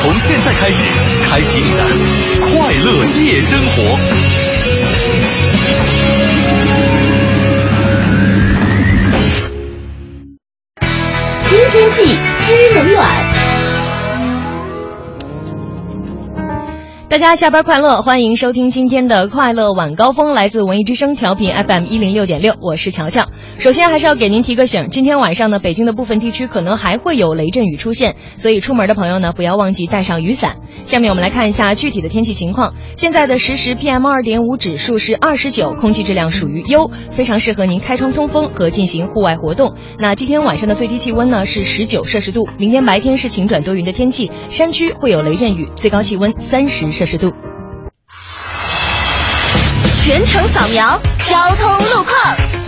从现在开始，开启你的快乐夜生活。听天气知冷暖。大家下班快乐，欢迎收听今天的快乐晚高峰，来自文艺之声调频 FM 一零六点六，我是乔乔。首先还是要给您提个醒，今天晚上呢，北京的部分地区可能还会有雷阵雨出现，所以出门的朋友呢，不要忘记带上雨伞。下面我们来看一下具体的天气情况。现在的实时 PM 二点五指数是二十九，空气质量属于优，非常适合您开窗通风和进行户外活动。那今天晚上的最低气温呢是十九摄氏度，明天白天是晴转多云的天气，山区会有雷阵雨，最高气温三十摄氏度。全程扫描交通路况。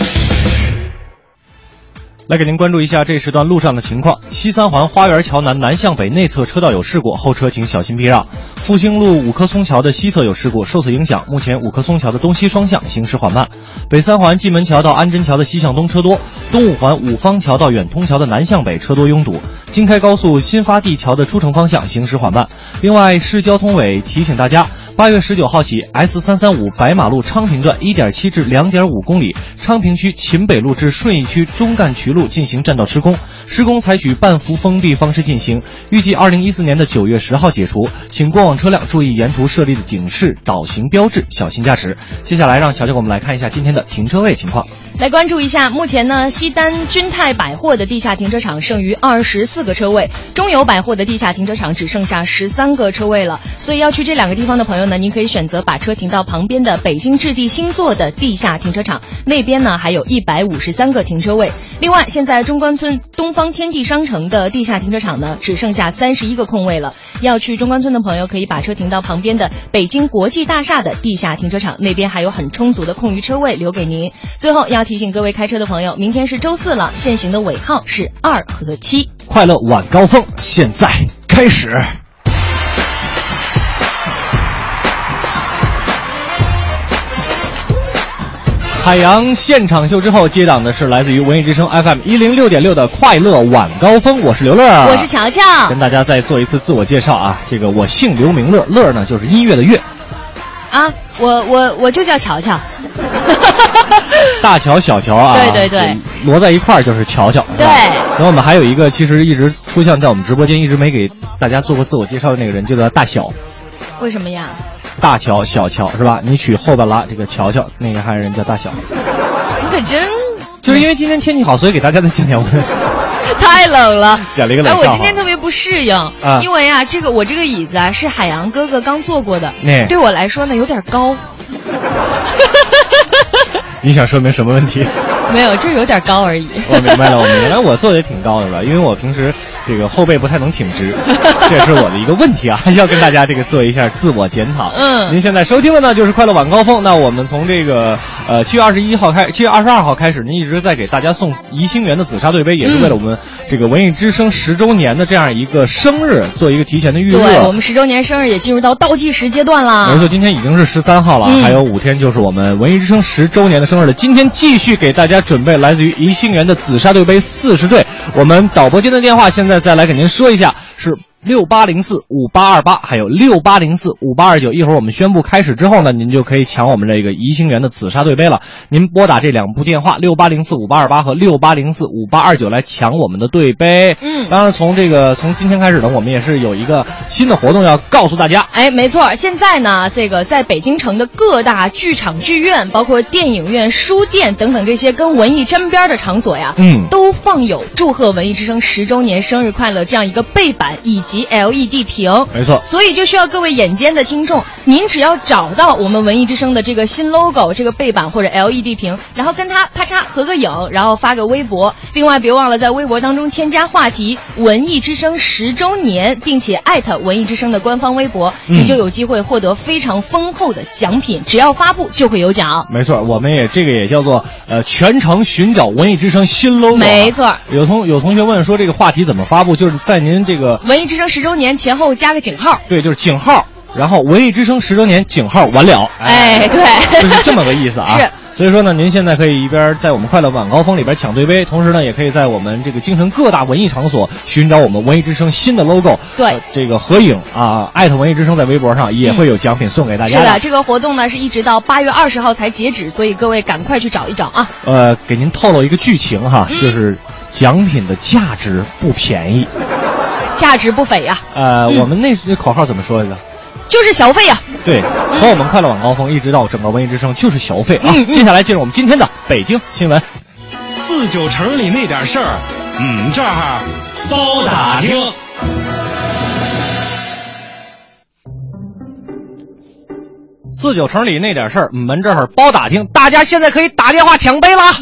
来给您关注一下这时段路上的情况。西三环花园桥南南向北内侧车道有事故，后车请小心避让。复兴路五棵松桥的西侧有事故，受此影响，目前五棵松桥的东西双向行驶缓慢。北三环蓟门桥到安贞桥的西向东车多，东五环五方桥到远通桥的南向北车多拥堵。京开高速新发地桥的出城方向行驶缓慢。另外，市交通委提醒大家。八月十九号起，S 三三五白马路昌平段一点七至两点五公里，昌平区秦北路至顺义区中干渠路进行占道施工，施工采取半幅封闭方式进行，预计二零一四年的九月十号解除，请过往车辆注意沿途设立的警示、导行标志，小心驾驶。接下来让乔乔我们来看一下今天的停车位情况。来关注一下，目前呢，西单君泰百货的地下停车场剩余二十四个车位，中友百货的地下停车场只剩下十三个车位了，所以要去这两个地方的朋友呢，您可以选择把车停到旁边的北京置地星座的地下停车场，那边呢还有一百五十三个停车位。另外，现在中关村东方天地商城的地下停车场呢，只剩下三十一个空位了，要去中关村的朋友可以把车停到旁边的北京国际大厦的地下停车场，那边还有很充足的空余车位留给您。最后要提醒各位开车的朋友，明天是周四了，限行的尾号是二和七。快乐晚高峰现在开始。海洋现场秀之后，接档的是来自于文艺之声 FM 一零六点六的快乐晚高峰，我是刘乐，我是乔乔，跟大家再做一次自我介绍啊。这个我姓刘名乐，乐呢就是音乐的乐。啊，我我我就叫乔乔。大乔小乔啊，对对对，摞在一块儿就是乔乔。对。然后我们还有一个，其实一直出现在我们直播间，一直没给大家做过自我介绍的那个人，就叫大小。为什么呀？大乔、小乔是吧？你取后边拉这个乔乔，那个还有人叫大小。你可真……就是因为今天天气好，所以给大家再讲讲。太冷了，讲了一个冷笑。哎，我今天特别不适应，啊、因为啊，这个我这个椅子啊是海洋哥哥刚坐过的，那对我来说呢有点高。你想说明什么问题？没有，就有点高而已。我明白了，我明白了。我坐的也挺高的吧？因为我平时这个后背不太能挺直，这也是我的一个问题啊，还 是要跟大家这个做一下自我检讨。嗯，您现在收听的呢就是快乐晚高峰。那我们从这个呃七月二十一号开，七月二十二号开始，您一直在给大家送宜兴园的紫砂对杯，也是为了我们这个文艺之声十周年的这样一个生日做一个提前的预热。对，我们十周年生日也进入到倒计时阶段啦。没错，今天已经是十三号了，嗯、还有五天就是我们文艺之声十周年的生日了。今天继续给大家准备来自于宜兴园的紫砂对杯四十对。我们导播间的电话现在再来给您说一下是。六八零四五八二八，还有六八零四五八二九。一会儿我们宣布开始之后呢，您就可以抢我们这个宜兴园的紫砂对杯了。您拨打这两部电话六八零四五八二八和六八零四五八二九来抢我们的对杯。嗯，当然从这个从今天开始呢，我们也是有一个新的活动要告诉大家。哎，没错，现在呢，这个在北京城的各大剧场、剧院，包括电影院、书店等等这些跟文艺沾边的场所呀，嗯，都放有祝贺文艺之声十周年生日快乐这样一个背板以及。及 LED 屏。没错所以就需要各位眼尖的听众，您只要找到我们文艺之声的这个新 logo、这个背板或者 LED 屏，然后跟它啪嚓合个影，然后发个微博。另外，别忘了在微博当中添加话题“文艺之声十周年”，并且艾特文艺之声的官方微博，嗯你就有机会获得非常丰厚的奖品。只要发布就会有奖。没错，我们也这个也叫做呃全程寻找文艺之声新 logo 啊。没错有同有同学问说这个话题怎么发布，就是在您这个文艺之声十周年前后加个井号。对，就是井号，然后文艺之声十周年井号完了。哎，对，就是这么个意思啊。是。所以说呢，您现在可以一边在我们快乐晚高峰里边抢对杯，同时呢，也可以在我们这个京城各大文艺场所寻找我们文艺之声新的 logo。对呃这个合影啊，艾特文艺之声在微博上也会有奖品送给大家是的，这个活动呢是一直到八月二十号才截止，所以各位赶快去找一找啊！呃，给您透露一个剧情哈，嗯就是奖品的价值不便宜。价值不菲呀、呃，嗯我们那那口号怎么说来着？就是消费呀、对，从我们快乐晚高峰一直到整个文艺之声就是消费啊。嗯嗯接下来进入我们今天的北京新闻。四九城里那点事儿，嗯，这儿包打听。四九城里那点事儿，我们这儿包打听，大家现在可以打电话抢杯了啊。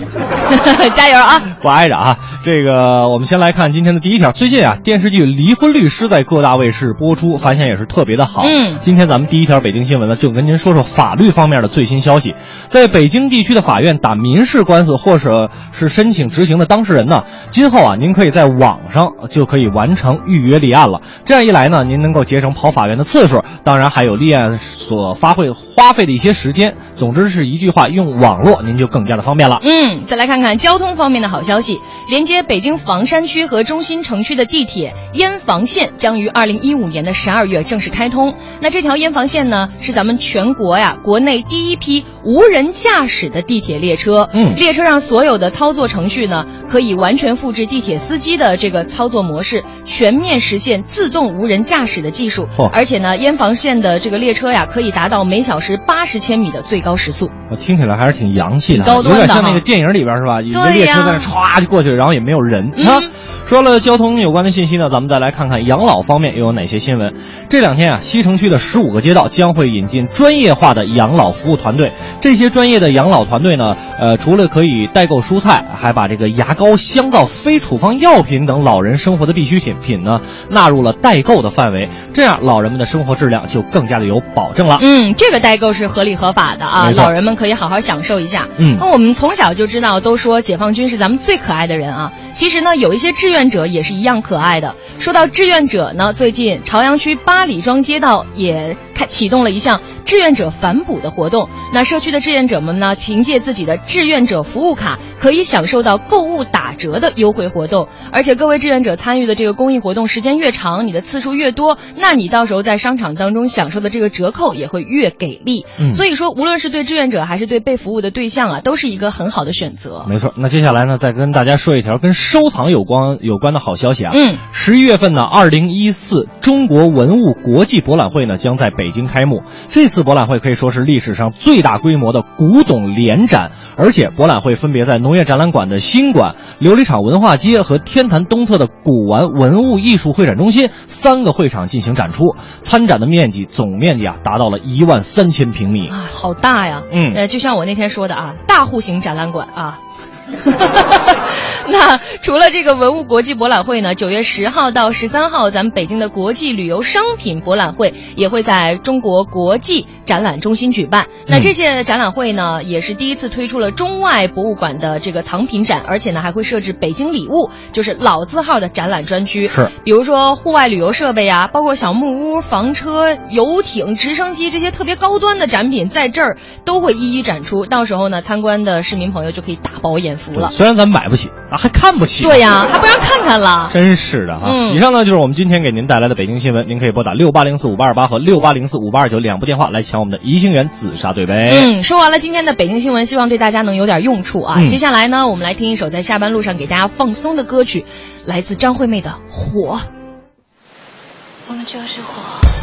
加油啊！不挨着啊！这个，我们先来看今天的第一条。最近啊，电视剧《离婚律师》在各大卫视播出，反响也是特别的好。嗯今天咱们第一条北京新闻呢，就跟您说说法律方面的最新消息。在北京地区的法院打民事官司或者是申请执行的当事人呢，今后啊，您可以在网上就可以完成预约立案了。这样一来呢，您能够节省跑法院的次数，当然还有立案所发挥花费的一些时间。总之是一句话，用网络您就更加的方便了。嗯，再来看看交通方面的好消息，连接北京房山区和中心城区的地铁烟房线将于二零一五年的十二月正式开通。那这条烟房线呢，是咱们全国呀国内第一批无人驾驶的地铁列车。嗯列车上所有的操作程序呢，可以完全复制地铁司机的这个操作模式，全面实现自动无人驾驶的技术。哦而且呢，烟房线的这个列车呀，可以达到每小时八十千米的最高时速。我听起来还是挺洋气的高端的有点像那个电影里边是吧？有个列车在那歘就过去了，然后也没有人、嗯啊。说了交通有关的信息呢，咱们再来看看养老方面又有哪些新闻。这两天啊，西城区的十五个街道将会引进专业化的养老服务团队。这些专业的养老团队呢，呃，除了可以代购蔬菜，还把这个牙膏、香皂、非处方药品等老人生活的必需品品呢纳入了代购的范围。这样，老人们的生活质量就更加的有保证了。嗯，这个代购是合理合法的啊，老人们可以好好享受一下。嗯那我们从小就知道，都说解放军是咱们最可爱的人啊。其实呢，有一些志愿者也是一样可爱的。说到志愿者呢，最近朝阳区八里庄街道也开启动了一项志愿者反哺的活动。那社区的志愿者们呢，凭借自己的志愿者服务卡，可以享受到购物打折的优惠活动。而且各位志愿者参与的这个公益活动时间越长，你的次数越多，那你到时候在商场当中享受的这个折扣也会越给力。嗯所以说，无论是对志愿者还是对被服务的对象啊，都是一个很好的选择。没错，那接下来呢，再跟大家说一条跟收藏有关有关的好消息啊。嗯，十一月份呢，二零一四中国文物国际博览会呢将在北京开幕。这次博览会可以说是历史上最大规模的古董联展，而且博览会分别在农业展览馆的新馆、琉璃厂文化街和天坛东侧的古玩文物艺术会展中心三个会场进行展出。参展的面积总面积啊达到了一万三千平米。啊，好大呀！嗯呃，就像我那天说的啊，大户型展览馆啊。那除了这个文物国际博览会呢，九月十号到十三号，咱们北京的国际旅游商品博览会也会在中国国际展览中心举办。那这届展览会呢，也是第一次推出了中外博物馆的这个藏品展，而且呢还会设置北京礼物，就是老字号的展览专区。是比如说户外旅游设备啊，包括小木屋、房车、游艇、直升机这些特别高端的展品，在这儿都会一一展出。到时候呢，参观的市民朋友就可以大饱眼虽然咱买不起啊，还看不起。对呀、还不让看看了。真是的哈、嗯以上呢就是我们今天给您带来的北京新闻，您可以拨打六八零四五八二八和六八零四五八二九两部电话来抢我们的宜兴园紫砂对杯。嗯，说完了今天的北京新闻，希望对大家能有点用处啊。嗯接下来呢，我们来听一首在下班路上给大家放松的歌曲，来自张惠妹的《火》。我们就是。火，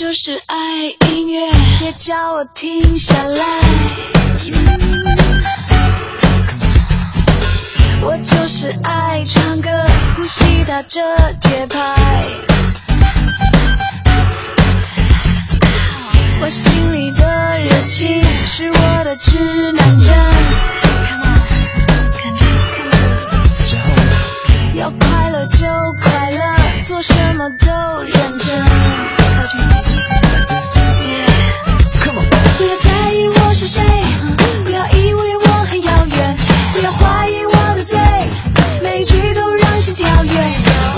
就是爱音乐，别叫我停下来。我就是爱唱歌，呼吸打着节拍。我心里的热情是我的指南针。要快乐就快乐，做什么都认真。Yeah come on 不要在意我是谁不要以为我很遥远不要怀疑我的嘴每句都让心跳跃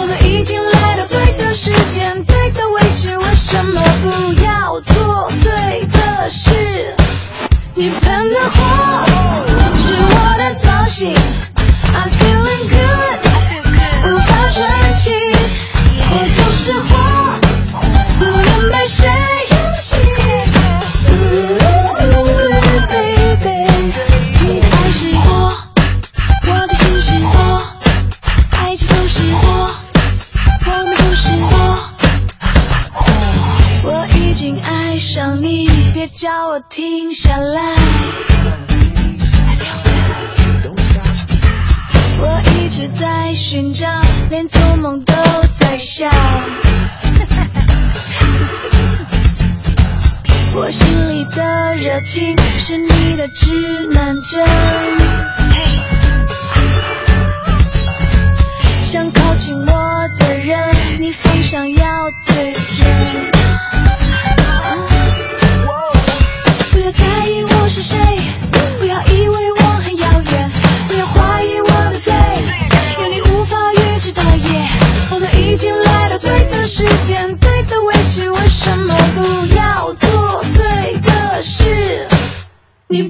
我们已经来到对的时间对的位置为什么不要做对的事你喷的火是我的造型停下来。我一直在寻找，连做梦都在笑。我心里的热情是你的指南针。想靠近我的人，你方向要对准。谁，不要以为我很遥远，不要怀疑我的嘴，有你无法预知的夜。我们已经来到对的时间，对的位置，为什么不要做对的事？你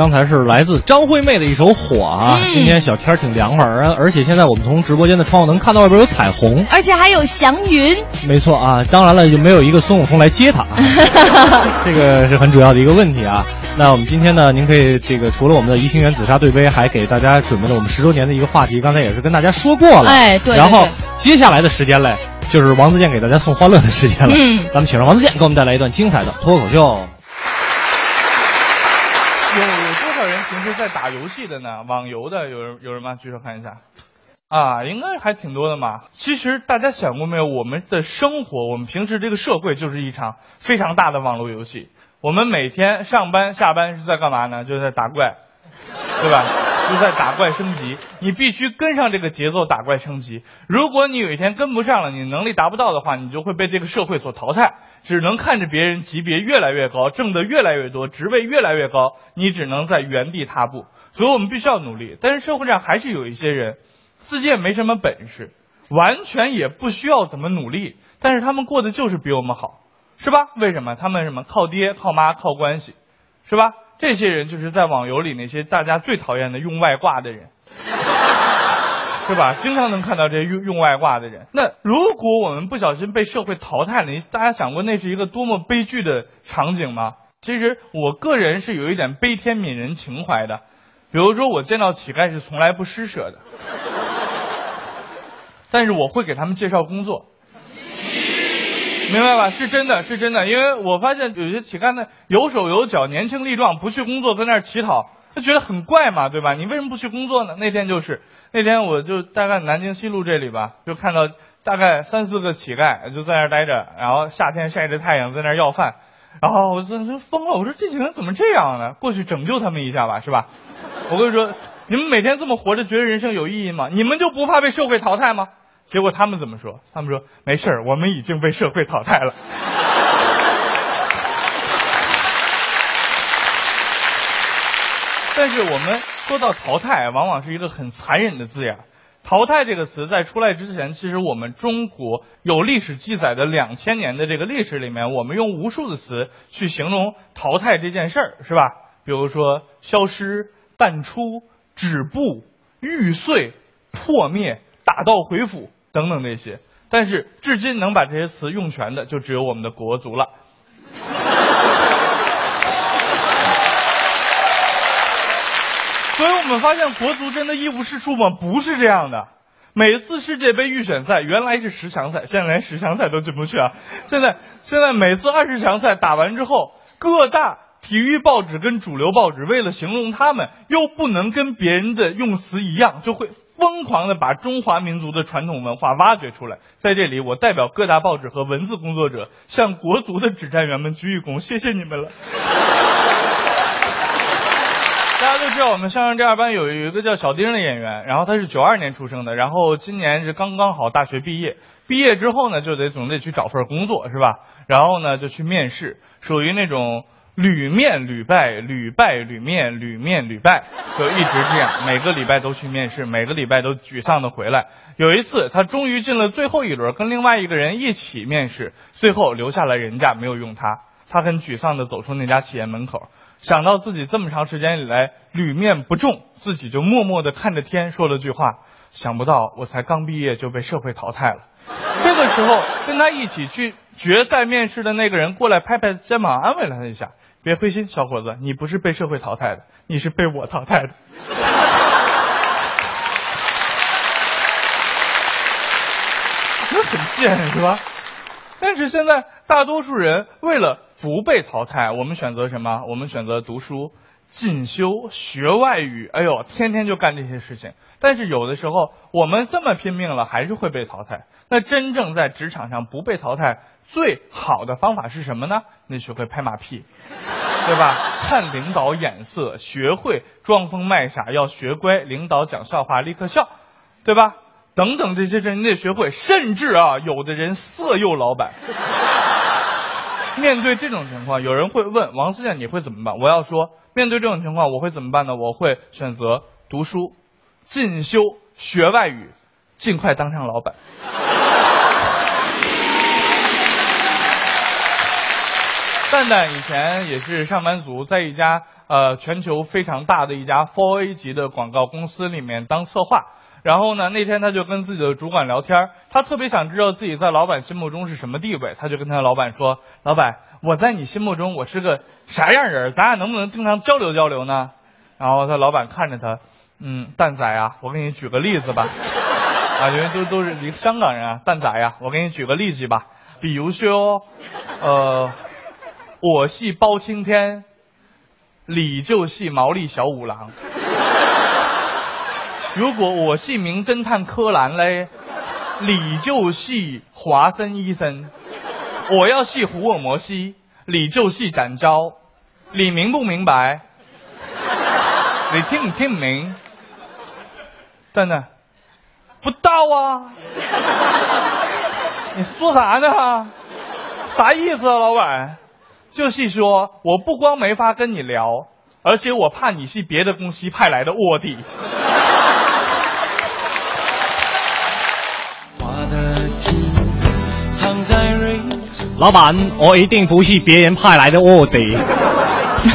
刚才是来自张惠妹的一首《火》啊，嗯今天小天儿挺凉快儿，而且现在我们从直播间的窗户能看到外边有彩虹。而且还有祥云，没错啊，当然了，就没有一个孙悟空来接他，啊，这个是很主要的一个问题啊。那我们今天呢，您可以这个除了我们的怡情园紫砂对杯，还给大家准备了我们十周年的一个话题，刚才也是跟大家说过了。哎对对然后接下来的时间嘞，就是王自健给大家送欢乐的时间了。嗯咱们请上王自健给我们带来一段精彩的脱口秀。有有多少人平时在打游戏的呢？网游的有人有人吗？举手看一下。啊，应该还挺多的嘛。其实大家想过没有，我们的生活，我们平时这个社会就是一场非常大的网络游戏。我们每天上班下班是在干嘛呢？就是在打怪，对吧？就在打怪升级，你必须跟上这个节奏打怪升级。如果你有一天跟不上了，你能力达不到的话，你就会被这个社会所淘汰。只能看着别人级别越来越高，挣得越来越多，职位越来越高，你只能在原地踏步。所以我们必须要努力。但是社会上还是有一些人，自己也没什么本事，完全也不需要怎么努力，但是他们过得就是比我们好，是吧？为什么？他们什么靠爹、靠妈、靠关系，是吧？这些人就是在网游里那些大家最讨厌的用外挂的人。是吧？经常能看到这些用用外挂的人。那如果我们不小心被社会淘汰了，你大家想过那是一个多么悲剧的场景吗？其实我个人是有一点悲天悯人情怀的，比如说我见到乞丐是从来不施舍的，但是我会给他们介绍工作，明白吧？是真的，是真的，因为我发现有些乞丐呢有手有脚，年轻力壮，不去工作，在那儿乞讨，觉得很怪嘛，对吧？你为什么不去工作呢？那天就是那天，我就大概南京西路这里吧，就看到大概三四个乞丐就在那儿待着，然后夏天晒着太阳在那儿要饭。然后我真是疯了，我说这几个人怎么这样呢？过去拯救他们一下吧，是吧？我跟你说，你们每天这么活着，觉得人生有意义吗？你们就不怕被社会淘汰吗？结果他们怎么说？他们说没事儿，我们已经被社会淘汰了。但是我们说到淘汰，往往是一个很残忍的字眼。淘汰这个词在出来之前，其实我们中国有历史记载的两千年的这个历史里面，我们用无数的词去形容淘汰这件事儿，是吧？比如说消失、淡出、止步、玉碎、破灭、打道回府等等这些。但是至今能把这些词用全的，就只有我们的国足了。所以我们发现国足真的一无是处吗？不是这样的。每次世界杯预选赛原来是十强赛，现在连十强赛都进不去啊！现在现在每次二十强赛打完之后，各大体育报纸跟主流报纸为了形容他们，又不能跟别人的用词一样，就会疯狂的把中华民族的传统文化挖掘出来。在这里，我代表各大报纸和文字工作者，向国足的指战员们鞠一躬，谢谢你们了。大家都知道，我们相声第二班有一个叫小丁的演员，然后他是九二年出生的，然后今年是刚刚好大学毕业。毕业之后呢，就得总得去找份工作，是吧？然后呢，就去面试，属于那种屡面屡败，屡败屡面，屡面屡败，就一直这样，每个礼拜都去面试，每个礼拜都沮丧的回来。有一次，他终于进了最后一轮，跟另外一个人一起面试，最后留下了人家，没有用他。他很沮丧的走出那家企业门口。想到自己这么长时间以来屡面不中，自己就默默地看着天，说了句话：“想不到我才刚毕业就被社会淘汰了。”这个时候，跟他一起去决赛面试的那个人过来拍拍肩膀，安慰了他一下：“别灰心，小伙子，你不是被社会淘汰的，你是被我淘汰的。”很贱是吧？但是现在大多数人为了不被淘汰，我们选择什么？我们选择读书、进修、学外语。哎呦，天天就干这些事情。但是有的时候我们这么拼命了，还是会被淘汰。那真正在职场上不被淘汰，最好的方法是什么呢？那学会拍马屁，对吧？看领导眼色，学会装疯卖傻，要学乖。领导讲笑话立刻笑，对吧？等等这些人你得学会，甚至啊，有的人色诱老板。面对这种情况，有人会问王思健你会怎么办？我要说，面对这种情况，我会怎么办呢？我会选择读书、进修、学外语，尽快当上老板。蛋蛋以前也是上班族，在一家呃全球非常大的一家 4A 级的广告公司里面当策划。然后呢，那天他就跟自己的主管聊天，他特别想知道自己在老板心目中是什么地位，他就跟他老板说：“老板，我在你心目中我是个啥样人？咱俩能不能经常交流交流呢？”然后他老板看着他，嗯，蛋仔啊，我给你举个例子吧，啊，因为都都是一个香港人啊，蛋仔呀，我给你举个例子吧，比如说，呃，我系包青天，你就系毛利小五郎。如果我是名侦探柯南嘞，你就系华生医生；我要系福尔摩斯，你就系展昭。你明不明白？你听唔听唔明？真的，不到啊！你说啥呢？啥意思啊，老板？就是说我不光没法跟你聊，而且我怕你是别的公司派来的卧底。老板，我一定不是别人派来的卧底。我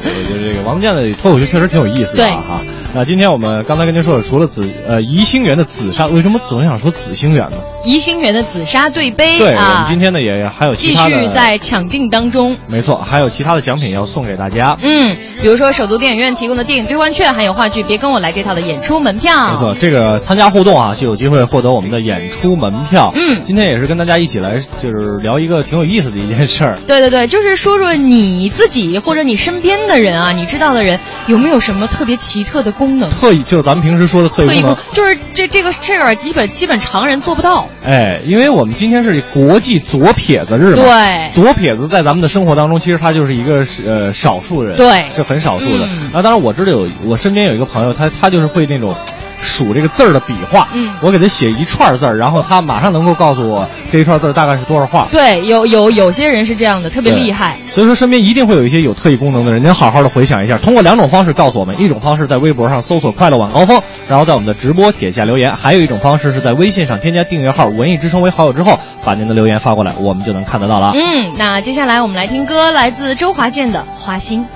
觉得这个王健的脱口秀确实挺有意思的哈。那今天我们刚才跟您说了，除了紫呃宜兴园的紫砂，为什么总想说紫星园呢？宜兴园的紫砂对杯对，啊，我们今天呢也还有其继续在抢定当中。没错，还有其他的奖品要送给大家。嗯，比如说首都电影院提供的电影兑换券，还有话剧《别跟我来这套》的演出门票。没错，这个参加互动啊，就有机会获得我们的演出门票。嗯今天也是跟大家一起来，就是聊一个挺有意思的一件事儿。对对对，就是说说你自己或者你身边的人啊，你知道的人有没有什么特别奇特的功能。特异就是咱们平时说的特异。就是这这个这个基本基本常人做不到。哎，因为我们今天是国际左撇子日嘛，对左撇子在咱们的生活当中，其实他就是一个是呃少数人，对是很少数的。嗯啊，当然我知道有我身边有一个朋友，他他就是会那种。数这个字儿的笔画，嗯我给他写一串字儿，然后他马上能够告诉我这一串字儿大概是多少画。对，有有有些人是这样的，特别厉害。所以说，身边一定会有一些有特异功能的人，您好好的回想一下。通过两种方式告诉我们：一种方式在微博上搜索“快乐晚高峰”，然后在我们的直播帖下留言；还有一种方式是在微信上添加订阅号“文艺之声”为好友之后，把您的留言发过来，我们就能看得到了。嗯，那接下来我们来听歌，来自周华健的《花心》。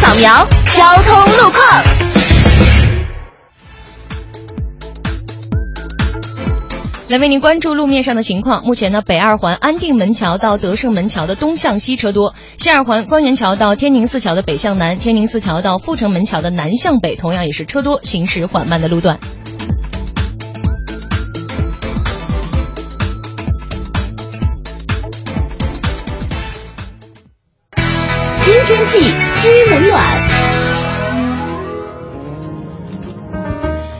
扫描交通路况。来为您关注路面上的情况。目前呢，北二环安定门桥到德胜门桥的东向西车多；西二环官园桥到天宁寺桥的北向南，天宁寺桥到阜成门桥的南向北，同样也是车多，行驶缓慢的路段。天气知冷暖。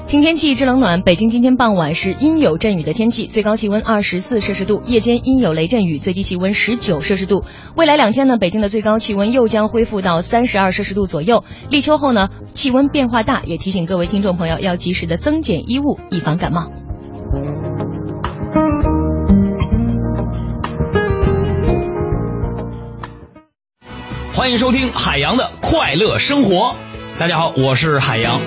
听天气知冷暖，北京今天傍晚是阴有阵雨的天气，最高气温二十四摄氏度，夜间阴有雷阵雨，最低气温十九摄氏度。未来两天呢，北京的最高气温又将恢复到三十二摄氏度左右。立秋后呢，气温变化大，也提醒各位听众朋友要及时的增减衣物，以防感冒。欢迎收听海洋的快乐生活。大家好，我是海洋。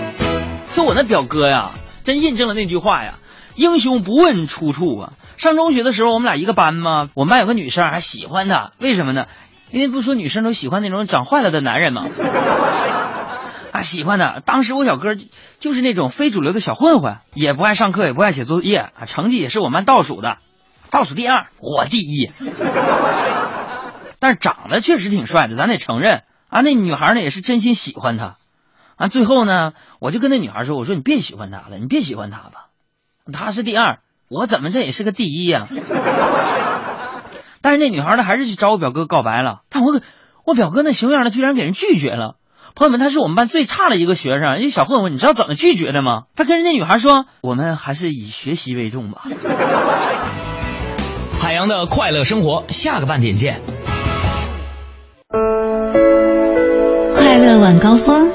就我那表哥呀，真印证了那句话呀：“英雄不问出处啊。”上中学的时候，我们俩一个班嘛，我们班有个女生还喜欢他，为什么呢？因为不说女生都喜欢那种长坏了的男人吗？啊，喜欢他。当时我小哥就就是那种非主流的小混混，也不爱上课，也不爱写作业，啊，成绩也是我们班倒数的，倒数第二，我第一。但是长得确实挺帅的，咱得承认啊。那女孩呢也是真心喜欢他，啊，最后呢，我就跟那女孩说：“我说你别喜欢他了，你别喜欢他吧，他是第二，我怎么这也是个第一呀、但是那女孩呢，还是去找我表哥告白了，但我我表哥那熊样呢，居然给人拒绝了。朋友们，他是我们班最差的一个学生，一小混混，你知道怎么拒绝的吗？他跟人家女孩说：“我们还是以学习为重吧。”海洋的快乐生活，下个半点见。快乐晚高峰，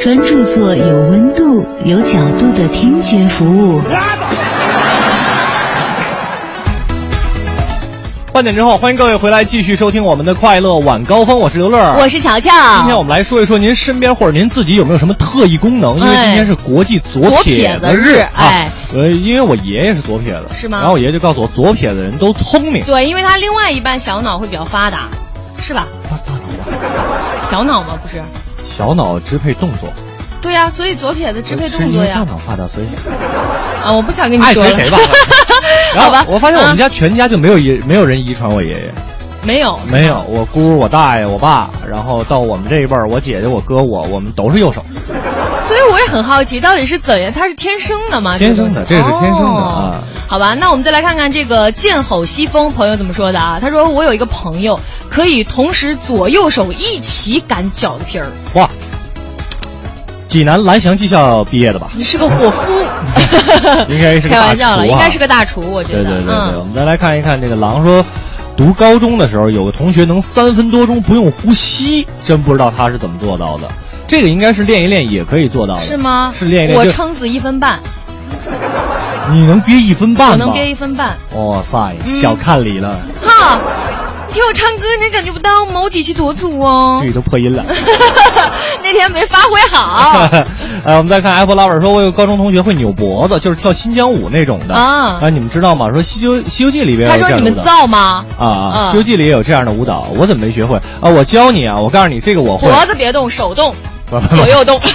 专注做有温度、有角度的听觉服务。半点之后，欢迎各位回来继续收听我们的快乐晚高峰，我是刘乐，我是乔乔。今天我们来说一说您身边或者您自己有没有什么特异功能？因为今天是国际左左撇撇子日啊哎。呃，因为我爷爷是左撇子，是吗然后我爷爷就告诉我，左撇子人都聪明。对，因为他另外一半小脑会比较发达，是吧？小脑吗？不是。小脑支配动作，对呀、所以左撇子支配动作呀。大脑发达，所以啊，我不想跟你爱说了。谁谁吧。然后好吧，我发现我们嗯家全家就没有遗没有人遗传我爷爷，没有没有我姑、我大爷、我爸，然后到我们这一辈儿，我姐姐、我哥、我，我们都是右手。所以我也很好奇，到底是怎样？他是天生的吗？天生的这个是天生的哦啊好吧，那我们再来看看这个剑吼西风朋友怎么说的啊？他说我有一个朋友可以同时左右手一起擀饺子皮儿，哇，济南蓝翔技校毕业的吧？你是个伙夫。应该是开玩笑了，应该是个大厨，我觉得。对对对对，嗯我们再来看一看这个狼说，读高中的时候，有个同学能三分多钟不用呼吸，真不知道他是怎么做到的。这个应该是练一练也可以做到的，是吗？是练一练。我撑死一分半，你能憋一分半吗？我能憋一分半。哇塞，小看你了。哈，你听我唱歌，你感觉不到吗？我底气多足哦。对都破音了。那天没发挥好。呃，我们再看 Apple Lover 说，我有高中同学会扭脖子，就是跳新疆舞那种的啊。啊，你们知道吗？说《西游西游记》里边他说你们造吗？啊，《西游记》里也有这样的舞蹈，我怎么没学会啊？我教你啊，我告诉你，这个我会。脖子别动，手动，左右动。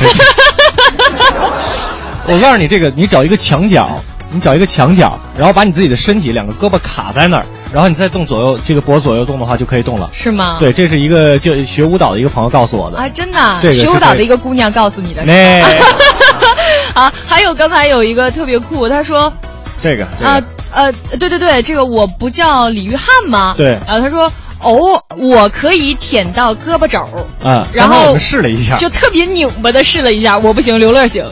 我告诉你，这个你找一个墙角，你找一个墙角，然后把你自己的身体两个胳膊卡在那儿，然后你再动左右这个脖左右动的话，就可以动了。是吗？对，这是一个就学舞蹈的一个朋友告诉我的啊，真的，这个学舞蹈的一个姑娘告诉你的。那 啊，还有刚才有一个特别酷，他说这个啊呃，对对对，这个我不叫李玉汉吗？对，然后他说。哦，我可以舔到胳膊肘嗯，然后我们试了一下，就特别拧巴的试了一下，我不行，刘乐行，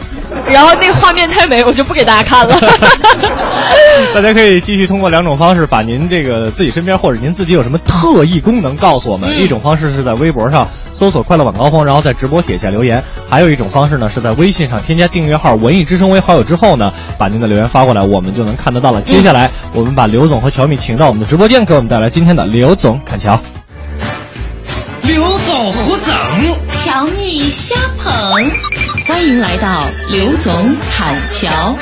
然后那个画面太美，我就不给大家看了。大家可以继续通过两种方式，把您这个自己身边或者您自己有什么特异功能告诉我们。嗯、一种方式是在微博上搜索“快乐晚高峰”，然后在直播帖下留言；还有一种方式呢，是在微信上添加订阅号“文艺之声”为好友之后呢，把您的留言发过来，我们就能看得到了。接下来，我们把刘总和乔米请到我们的直播间，给我们带来今天的刘总侃乔。刘总胡整，乔蜜瞎捧，欢迎来到刘总侃桥。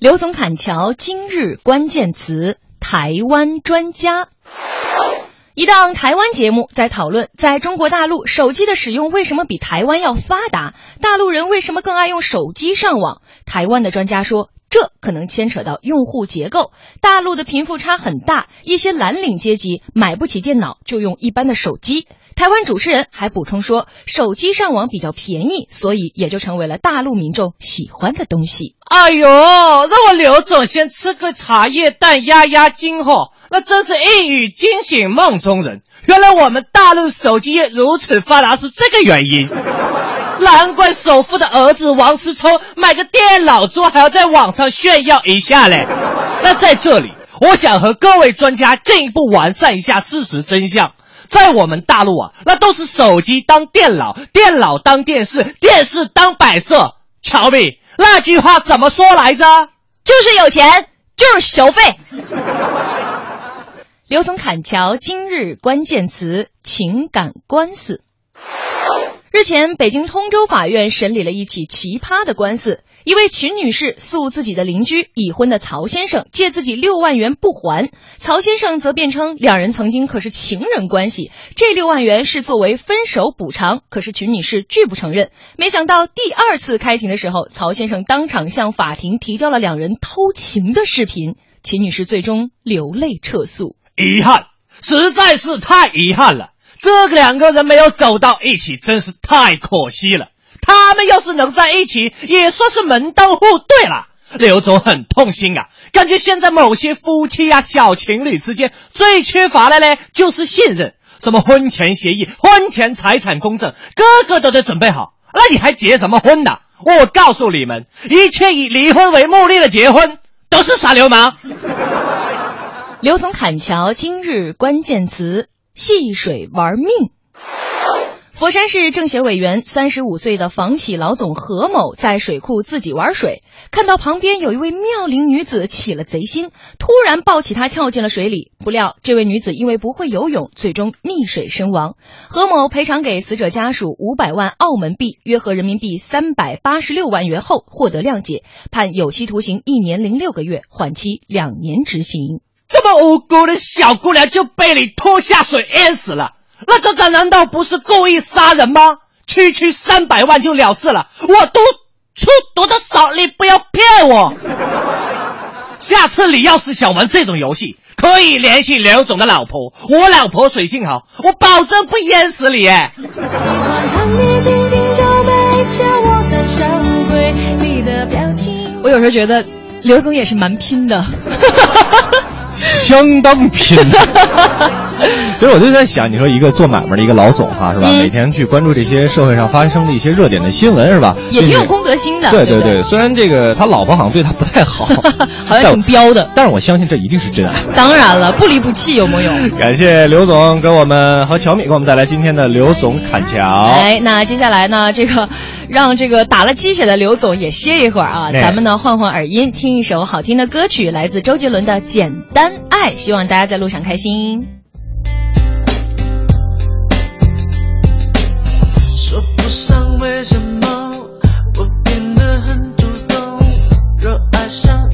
刘总侃桥今日关键词：台湾专家。一档台湾节目在讨论，在中国大陆手机的使用为什么比台湾要发达？大陆人为什么更爱用手机上网？台湾的专家说。这可能牵扯到用户结构，大陆的贫富差很大，一些蓝领阶级买不起电脑就用一般的手机。台湾主持人还补充说，手机上网比较便宜，所以也就成为了大陆民众喜欢的东西。哎呦，让我刘总先吃个茶叶蛋压压惊吼，那真是一语惊醒梦中人。原来我们大陆手机业如此发达是这个原因。难怪首富的儿子王思聪买个电脑桌还要在网上炫耀一下嘞。那在这里，我想和各位专家进一步完善一下事实真相。在我们大陆啊，那都是手机当电脑，电脑当电视，电视当摆设。乔米，那句话怎么说来着？就是有钱就是消费。刘总侃乔今日关键词：情感官司。日前，北京通州法院审理了一起奇葩的官司。一位秦女士诉自己的邻居已婚的曹先生借自己六万元不还，曹先生则辩称两人曾经可是情人关系，这六万元是作为分手补偿。可是秦女士拒不承认。没想到第二次开庭的时候，曹先生当场向法庭提交了两人偷情的视频，秦女士最终流泪撤诉。遗憾，实在是太遗憾了。这两个人没有走到一起，真是太可惜了。他们要是能在一起，也算是门当户对了。刘总很痛心啊，感觉现在某些夫妻呀、小情侣之间最缺乏的呢，就是信任。什么婚前协议、婚前财产公证，个个都得准备好。那你还结什么婚呢？我告诉你们，一切以离婚为目的的结婚，都是耍流氓。刘总砍桥今日关键词。戏水玩命。佛山市政协委员三十五岁的房企老总何某在水库自己玩水，看到旁边有一位妙龄女子起了贼心，突然抱起她跳进了水里。不料这位女子因为不会游泳，最终溺水身亡。何某赔偿给死者家属五百万澳门币，约合人民币三百八十六万元后获得谅解，判有期徒刑一年零六个月，缓期两年执行。这么无辜的小姑娘就被你拖下水淹死了，那这这难道不是故意杀人吗？区区三百万就了事了，我读书读的少，你不要骗我。下次你要是想玩这种游戏，可以联系刘总的老婆，我老婆水性好，我保证不淹死你哎。我有时候觉得刘总也是蛮拼的。相当拼。其实我就在想，你说一个做买卖的一个老总哈，是吧？嗯每天去关注这些社会上发生的一些热点的新闻，是吧？也挺有公德心的。对对对对，虽然这个他老婆好像对他不太好，好像挺彪的。但是我相信这一定是真爱。当然了，不离不弃，有木有？感谢刘总给我们和乔米给我们带来今天的刘总侃桥。哎，那接下来呢，这个让这个打了鸡血的刘总也歇一会儿啊，哎咱们呢换换耳音，听一首好听的歌曲，来自周杰伦的《简单爱》，希望大家在路上开心。说不上为什么，我变得很主动。若爱上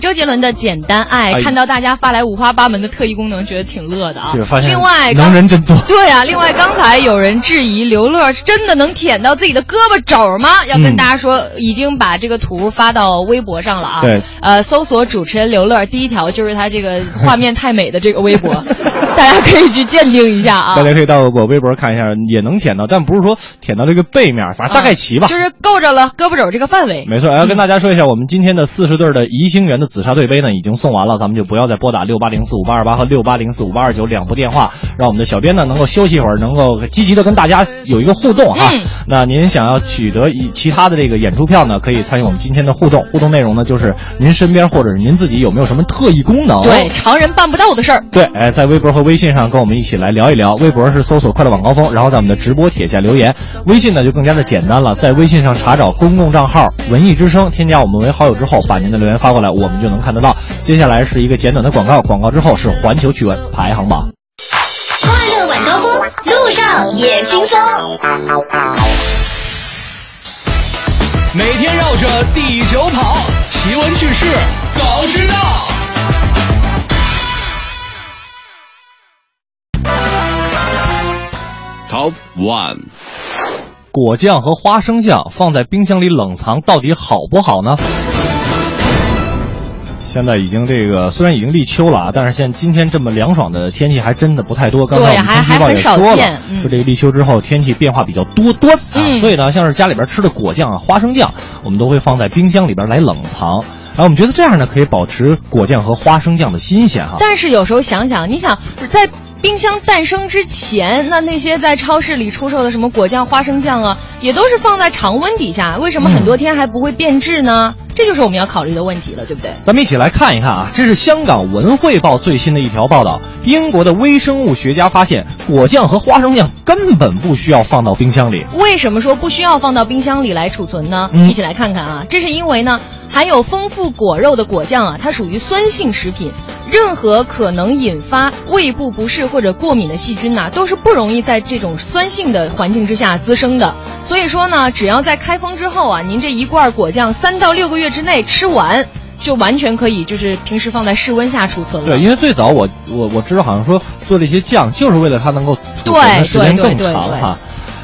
周杰伦的《简单爱》，哎看到大家发来五花八门的特异功能，觉得挺乐的啊。发现另外，能人真多。对啊，另外刚才有人质疑刘乐是真的能舔到自己的胳膊肘吗？要跟嗯大家说，已经把这个图发到微博上了啊。对，呃，搜索主持人刘乐，第一条就是他这个画面太美的这个微博，大家可以去鉴定一下啊。大家可以到我微博看一下，也能舔到，但不是说舔到这个背面，反正大概齐吧。就是够着了胳膊肘这个范围。没错，要跟大家说一下，我们今天的四十对的宜兴园的紫砂对杯呢已经送完了，咱们就不要再拨打六八零四五八二八和六八零四五八二九两部电话，让我们的小编呢能够休息一会儿，能够积极的跟大家有一个互动哈。嗯那您想要取得以其他的这个演出票呢，可以参与我们今天的互动，互动内容呢就是您身边或者是您自己有没有什么特异功能？对，常人办不到的事儿。对，哎，在微博和微微信上跟我们一起来聊一聊。微博是搜索“快乐晚高峰”，然后在我们的直播帖下留言。微信呢就更加的简单了，在微信上查找公共账号“文艺之声”，添加我们为好友之后，把您的留言发过来，我们就能看得到。接下来是一个简短的广告，广告之后是环球趣闻排行榜。快乐晚高峰，路上也轻松。每天绕着地球跑，奇闻趣事早知道。Top One，果酱和花生酱放在冰箱里冷藏到底好不好呢？现在已经这个虽然已经立秋了啊，但是现在今天这么凉爽的天气还真的不太多。刚才我们天气预报也说了，还很少见嗯说这个立秋之后天气变化比较多端啊，嗯所以呢，像是家里边吃的果酱啊、花生酱，我们都会放在冰箱里边来冷藏。然后我们觉得这样呢，可以保持果酱和花生酱的新鲜哈。但是有时候想想，你想在冰箱诞生之前，那那些在超市里出售的什么果酱、花生酱啊，也都是放在常温底下，为什么很多天还不会变质呢？这就是我们要考虑的问题了，对不对？咱们一起来看一看啊，这是香港文汇报最新的一条报道。英国的微生物学家发现，果酱和花生酱根本不需要放到冰箱里。为什么说不需要放到冰箱里来储存呢？嗯一起来看看啊，这是因为呢，含有丰富果肉的果酱啊，它属于酸性食品，任何可能引发胃部不适或者过敏的细菌呐、都是不容易在这种酸性的环境之下滋生的。所以说呢，只要在开封之后啊，您这一罐果酱三到六个月之内吃完，就完全可以就是平时放在室温下储存了。对，因为最早我我我知道，好像说做这些酱就是为了它能够储存的时间更长哈。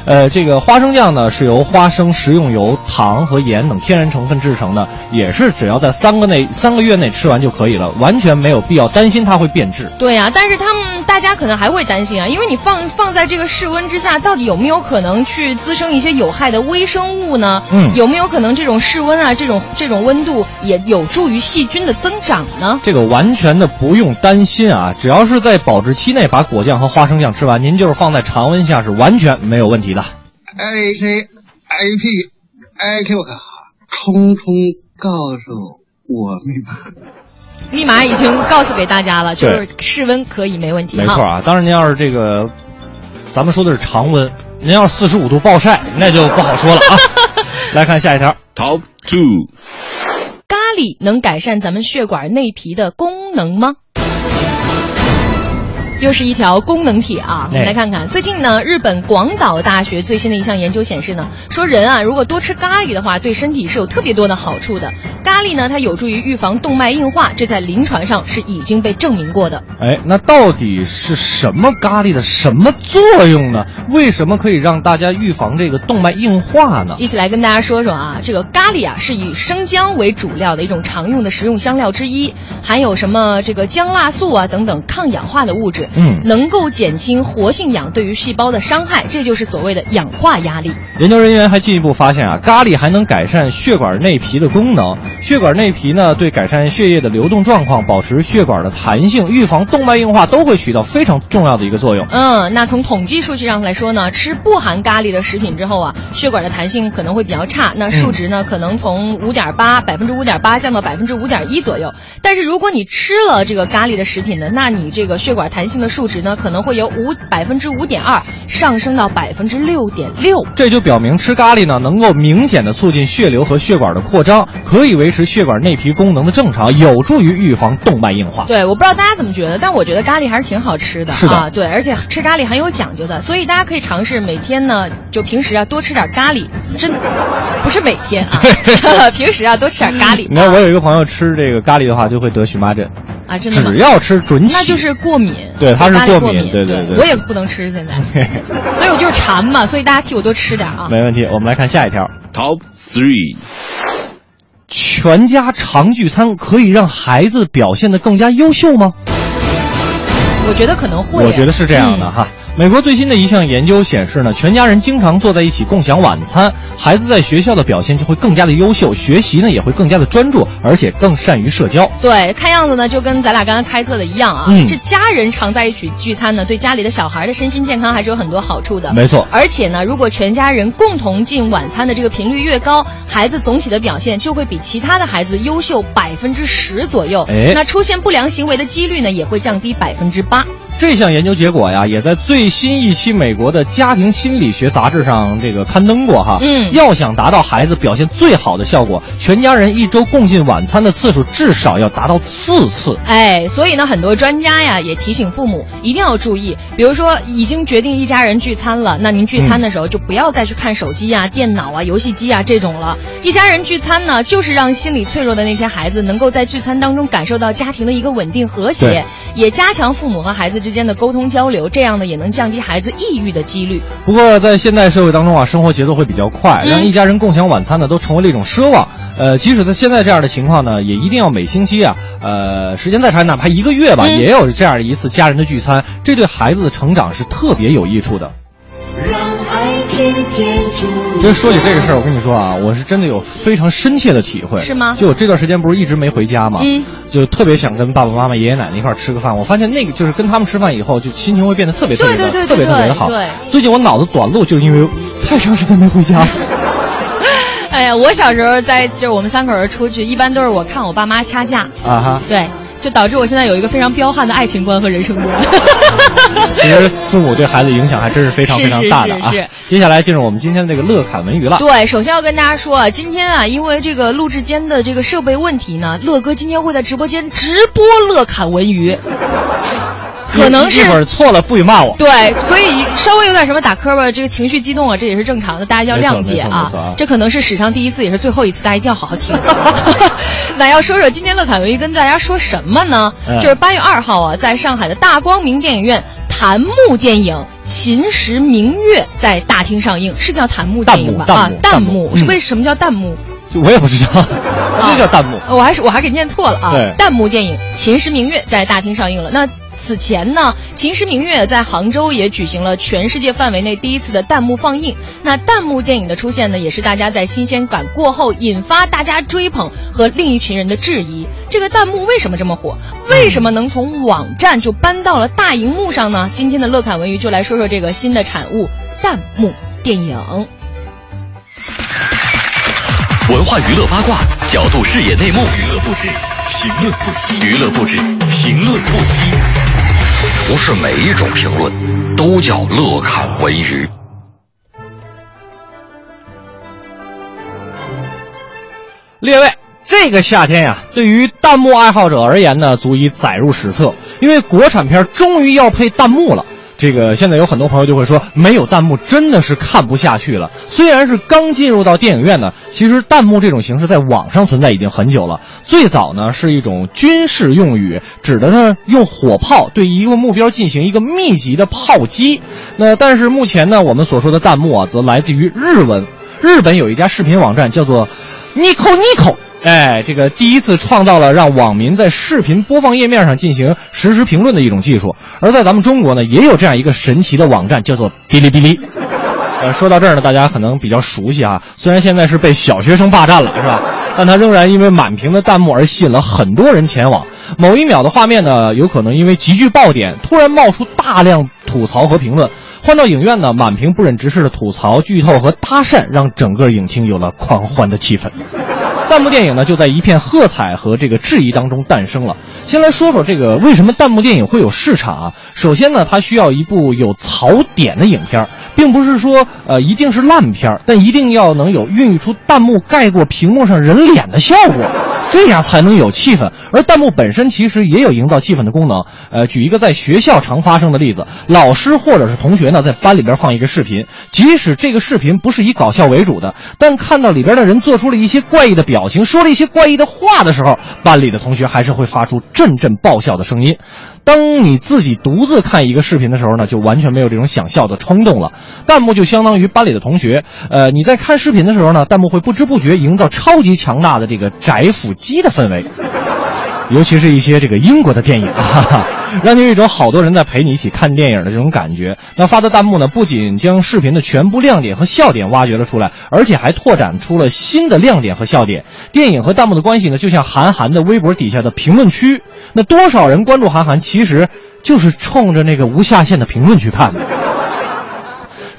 呃，这个花生酱呢是由花生、食用油、糖和盐等天然成分制成的，也是只要在三个内三个月内吃完就可以了，完全没有必要担心它会变质。对呀、但是他们大家可能还会担心啊，因为你放放在这个室温之下，到底有没有可能去滋生一些有害的微生物呢？嗯有没有可能这种室温啊，这种这种温度也有助于细菌的增长呢？这个完全的不用担心啊，只要是在保质期内把果酱和花生酱吃完，您就是放在常温下是完全没有问题的。A K I P I Q 卡，冲冲告诉我密码。密码已经告诉给大家了，就是室温可以没问题。没错啊，当然您要是这个，咱们说的是常温，您要是四十五度暴晒，那就不好说了啊。来看下一条，Top Two，咖喱能改善咱们血管内皮的功能吗？又是一条功能帖啊！我们来看看，最近呢，日本广岛大学最新的一项研究显示呢，说人啊，如果多吃咖喱的话，对身体是有特别多的好处的。咖喱呢，它有助于预防动脉硬化，这在临床上是已经被证明过的。哎，那到底是什么咖喱的什么作用呢？为什么可以让大家预防这个动脉硬化呢？一起来跟大家说说啊，这个咖喱啊是以生姜为主料的一种常用的食用香料之一，含有什么这个姜辣素啊等等抗氧化的物质，嗯能够减轻活性氧对于细胞的伤害，这就是所谓的氧化压力。研究人员还进一步发现啊，咖喱还能改善血管内皮的功能。血管内皮呢，对改善血液的流动状况、保持血管的弹性、预防动脉硬化都会起到非常重要的一个作用。嗯，那从统计数据上来说呢，吃不含咖喱的食品之后啊，血管的弹性可能会比较差，那数值呢、可能从五点八百分之五点八降到百分之五点一左右。但是如果你吃了这个咖喱的食品呢，那你这个血管弹性的数值呢，可能会由五百分之五点二上升到百分之六点六。这就表明吃咖喱呢，能够明显的促进血流和血管的扩张，可以维持血管内皮功能的正常，有助于预防动脉硬化。对，我不知道大家怎么觉得，但我觉得咖喱还是挺好吃的。是的啊，对，而且吃咖喱很有讲究的，所以大家可以尝试每天呢，就平时啊多吃点咖喱，真不是每天啊，平时啊多吃点咖喱你看，我有一个朋友吃这个咖喱的话，就会得荨麻疹，啊，真的吗只？要吃准起。那就是过敏，对他是过敏对对对我也不能吃现在，所以我就是馋嘛，所以大家替我多吃点啊。没问题。我们来看下一条。Top Three，全家常聚餐可以让孩子表现得更加优秀吗？我觉得可能会，我觉得是这样的哈。美国最新的一项研究显示呢，全家人经常坐在一起共享晚餐，孩子在学校的表现就会更加的优秀，学习呢也会更加的专注，而且更善于社交。对，看样子呢，就跟咱俩刚刚猜测的一样啊。嗯这家人常在一起聚餐呢，对家里的小孩的身心健康还是有很多好处的。没错而且呢，如果全家人共同进晚餐的这个频率越高，孩子总体的表现就会比其他的孩子优秀百分之十左右。哎那出现不良行为的几率呢，也会降低百分之八。这项研究结果呀，也在最新一期美国的家庭心理学杂志上这个刊登过哈。嗯要想达到孩子表现最好的效果，全家人一周共进晚餐的次数至少要达到四次。哎，所以呢，很多专家呀也提醒父母一定要注意，比如说已经决定一家人聚餐了，那您聚餐的时候就不要再去看手机啊、电脑啊、游戏机啊这种了。一家人聚餐呢，就是让心理脆弱的那些孩子能够在聚餐当中感受到家庭的一个稳定和谐，也加强父母和孩子之间的沟通交流，这样呢也能降低孩子抑郁的几率。不过在现代社会当中啊，生活节奏会比较快，嗯让一家人共享晚餐呢都成为了一种奢望。呃，即使在现在这样的情况呢，也一定要每星期啊，呃，时间再长，哪怕一个月吧，嗯也有这样一次家人的聚餐，这对孩子的成长是特别有益处的。其实说起这个事儿，我跟你说啊，我是真的有非常深切的体会。是吗就我这段时间不是一直没回家吗？嗯，就特别想跟爸爸妈妈、爷爷奶奶一块儿吃个饭。我发现那个就是跟他们吃饭以后，就心情会变得特别特别特别特别的好。对最近我脑子短路，就是因为太长时间没回家。哎呀，我小时候在就是我们三口人出去，一般都是我看我爸妈掐架。啊哈对，就导致我现在有一个非常彪悍的爱情观和人生观。其实父母对孩子影响还真是非常非常大的啊是是。接下来进入我们今天的这个乐侃文娱了。对，首先要跟大家说啊，今天啊，因为这个录制间的这个设备问题呢，乐哥今天会在直播间直播乐侃文娱。可能是一会儿错了不许骂我。对，所以稍微有点什么打磕巴，这个情绪激动啊，这也是正常的，大家要谅解啊这可能是史上第一次，也是最后一次，大家一定要好好听。那要说说今天乐凯文娱跟大家说什么呢？嗯就是八月二号啊，在上海的大光明电影院。檀木电影《秦时明月》在大厅上映，是叫檀木电影吧？啊弹幕为什么叫弹幕？就我也不知道，这叫弹幕。我还是我还给念错了啊！对弹幕电影《秦时明月》在大厅上映了。那此前呢，《秦时明月》在杭州也举行了全世界范围内第一次的弹幕放映。那弹幕电影的出现呢，也是大家在新鲜感过后引发大家追捧和另一群人的质疑。这个弹幕为什么这么火？为什么能从网站就搬到了大荧幕上呢？今天的乐侃文娱就来说说这个新的产物——弹幕电影。文化娱乐八卦，角度视野内幕，娱乐不止，评论不息，娱乐不止，评论不息。不是每一种评论都叫乐侃文娱。列位，这个夏天呀，对于弹幕爱好者而言呢，足以载入史册，因为国产片终于要配弹幕了。这个现在有很多朋友就会说，没有弹幕真的是看不下去了。虽然是刚进入到电影院呢，其实弹幕这种形式在网上存在已经很久了。最早呢是一种军事用语，指的呢用火炮对一个目标进行一个密集的炮击。那但是目前呢，我们所说的弹幕啊，则来自于日文。日本有一家视频网站叫做 Nico Nico。哎，这个第一次创造了让网民在视频播放页面上进行实时评论的一种技术，而在咱们中国呢，也有这样一个神奇的网站，叫做哔哩哔哩。呃，说到这儿呢，大家可能比较熟悉啊，虽然现在是被小学生霸占了，是吧？但它仍然因为满屏的弹幕而吸引了很多人前往。某一秒的画面呢，有可能因为极具爆点，突然冒出大量吐槽和评论。换到影院呢，满屏不忍直视的吐槽、剧透和搭讪，让整个影厅有了狂欢的气氛。弹幕电影呢，就在一片喝彩和这个质疑当中诞生了。先来说说这个为什么弹幕电影会有市场啊？首先呢，它需要一部有槽点的影片，并不是说呃一定是烂片，但一定要能有孕育出弹幕盖过屏幕上人脸的效果。这样才能有气氛，而弹幕本身其实也有营造气氛的功能。呃，举一个在学校常发生的例子，老师或者是同学呢，在班里边放一个视频，即使这个视频不是以搞笑为主的，但看到里边的人做出了一些怪异的表情，说了一些怪异的话的时候，班里的同学还是会发出阵阵爆笑的声音。当你自己独自看一个视频的时候呢，就完全没有这种想笑的冲动了。弹幕就相当于班里的同学，呃，你在看视频的时候呢，弹幕会不知不觉营造超级强大的这个宅腐鸡的氛围。尤其是一些这个英国的电影，哈 哈 让你有一种好多人在陪你一起看电影的这种感觉。那发的弹幕呢，不仅将视频的全部亮点和笑点挖掘了出来，而且还拓展出了新的亮点和笑点。电影和弹幕的关系呢，就像韩寒的微博底下的评论区，那多少人关注韩寒，其实就是冲着那个无下限的评论去看的。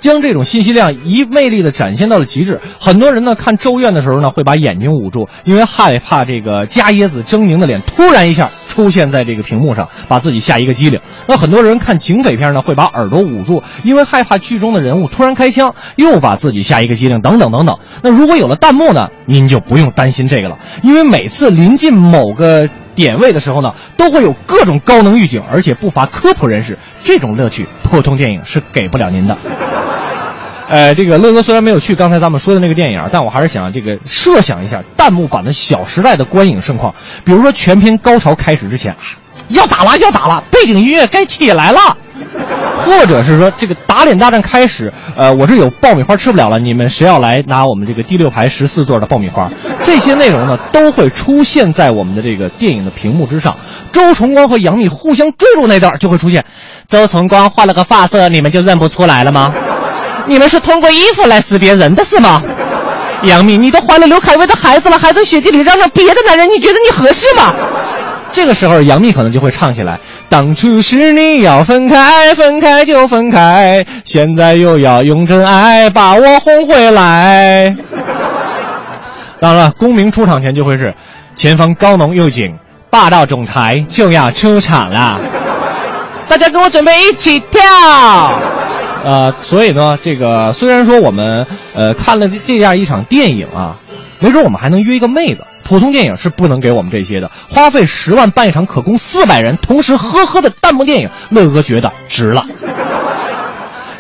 将这种信息量一魅力的展现到了极致。很多人呢看《咒怨》的时候呢，会把眼睛捂住，因为害怕这个伽椰子狰狞的脸突然一下出现在这个屏幕上，把自己吓一个激灵。那很多人看警匪片呢，会把耳朵捂住，因为害怕剧中的人物突然开枪，又把自己吓一个激灵，等等等等。那如果有了弹幕呢，您就不用担心这个了，因为每次临近某个点位的时候呢，都会有各种高能预警，而且不乏科普人士。这种乐趣，普通电影是给不了您的。呃，这个乐哥虽然没有去刚才咱们说的那个电影，但我还是想这个设想一下弹幕版的《小时代》的观影盛况。比如说，全片高潮开始之前，要打了，要打了，背景音乐该起来了，或者是说这个打脸大战开始，呃，我这有爆米花吃不了了，你们谁要来拿我们这个第六排十四座的爆米花？这些内容呢，都会出现在我们的这个电影的屏幕之上。周崇光和杨幂互相追逐那段就会出现，周崇光换了个发色，你们就认不出来了吗？你们是通过衣服来识别人的是吗？杨幂，你都怀了刘恺威的孩子了，还在雪地里让让别的男人，你觉得你合适吗？这个时候，杨幂可能就会唱起来：“当初是你要分开，分开就分开，现在又要用真爱把我哄回来。”当然了，公明出场前就会是：前方高能预警，霸道总裁就要出场了，大家跟我准备一起跳。呃，所以呢，这个虽然说我们呃看了这样一场电影啊，没准我们还能约一个妹子。普通电影是不能给我们这些的，花费十万办一场可供四百人同时呵呵的弹幕电影，乐哥觉得值了。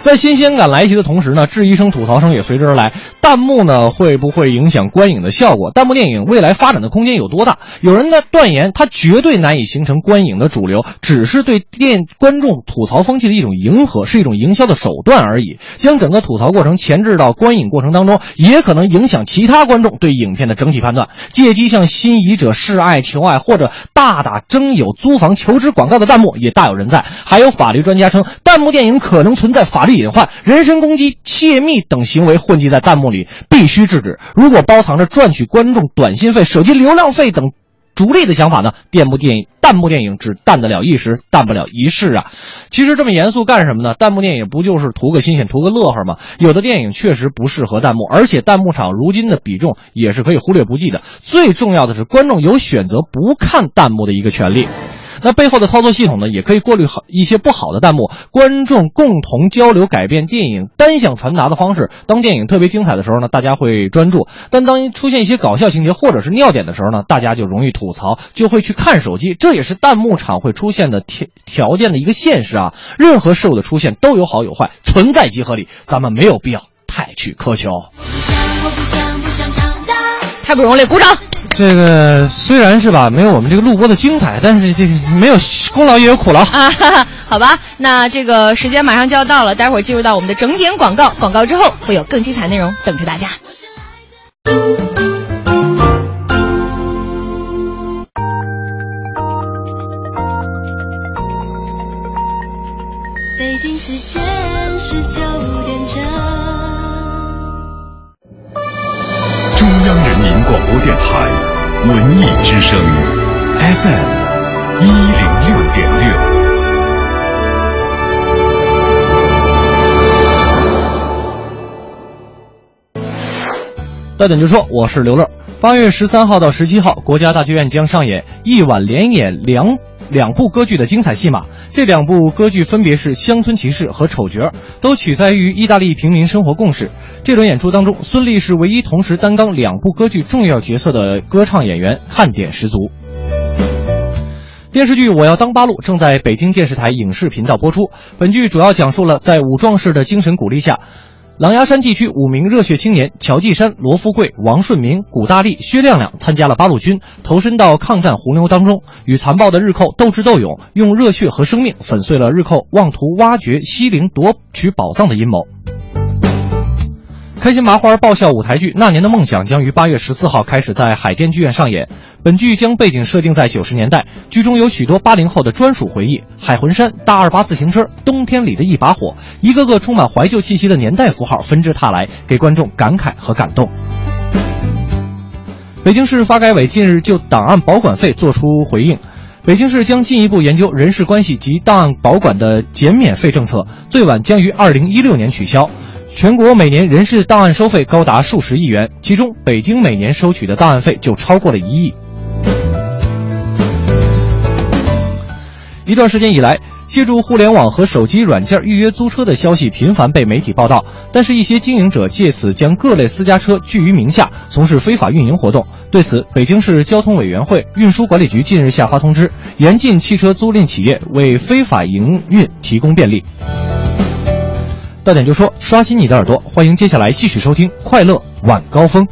在新鲜感来袭的同时呢，质疑声、吐槽声也随之而来。弹幕呢会不会影响观影的效果？弹幕电影未来发展的空间有多大？有人在断言，它绝对难以形成观影的主流，只是对电观众吐槽风气的一种迎合，是一种营销的手段而已。将整个吐槽过程前置到观影过程当中，也可能影响其他观众对影片的整体判断。借机向心仪者示爱、求爱，或者大打征友、租房、求职广告的弹幕也大有人在。还有法律专家称，弹幕电影可能存在法隐患、人身攻击、泄密等行为混迹在弹幕里，必须制止。如果包藏着赚取观众短信费、手机流量费等逐利的想法呢？电幕电影、弹幕电影只弹得了一时，弹不了一世啊！其实这么严肃干什么呢？弹幕电影不就是图个新鲜、图个乐呵吗？有的电影确实不适合弹幕，而且弹幕场如今的比重也是可以忽略不计的。最重要的是，观众有选择不看弹幕的一个权利。那背后的操作系统呢，也可以过滤好一些不好的弹幕，观众共同交流，改变电影单向传达的方式。当电影特别精彩的时候呢，大家会专注；但当出现一些搞笑情节或者是尿点的时候呢，大家就容易吐槽，就会去看手机。这也是弹幕场会出现的条条件的一个现实啊。任何事物的出现都有好有坏，存在即合理，咱们没有必要太去苛求。太不容易了，鼓掌。这个虽然是吧，没有我们这个录播的精彩，但是这个没有功劳也有苦劳啊。哈哈，好吧，那这个时间马上就要到了，待会儿进入到我们的整点广告，广告之后会有更精彩内容等着大家。北京时间十九点整。广播电台文艺之声 FM 一零六点六。到点就说，我是刘乐。八月十三号到十七号，国家大剧院将上演一晚连演两两部歌剧的精彩戏码。这两部歌剧分别是《乡村骑士》和《丑角》，都取材于意大利平民生活故事。这轮演出当中，孙俪是唯一同时担纲两部歌剧重要角色的歌唱演员，看点十足。电视剧《我要当八路》正在北京电视台影视频道播出。本剧主要讲述了在武壮士的精神鼓励下，狼牙山地区五名热血青年乔继山、罗富贵、王顺明、古大力、薛亮亮参加了八路军，投身到抗战洪流当中，与残暴的日寇斗智斗勇，用热血和生命粉碎了日寇妄图挖掘西陵夺取宝藏的阴谋。开心麻花爆笑舞台剧《那年的梦想》将于八月十四号开始在海淀剧院上演。本剧将背景设定在九十年代，剧中有许多八零后的专属回忆：海魂衫、大二八自行车、冬天里的一把火，一个个充满怀旧气息的年代符号纷至沓来，给观众感慨和感动。北京市发改委近日就档案保管费作出回应。北京市将进一步研究人事关系及档案保管的减免费政策，最晚将于二零一六年取消。全国每年人事档案收费高达数十亿元，其中北京每年收取的档案费就超过了一亿。一段时间以来，借助互联网和手机软件预约租车的消息频繁被媒体报道，但是，一些经营者借此将各类私家车拒于名下，从事非法运营活动。对此，北京市交通委员会运输管理局近日下发通知，严禁汽车租赁企业为非法营运提供便利。到点就说，刷新你的耳朵，欢迎接下来继续收听《快乐晚高峰》。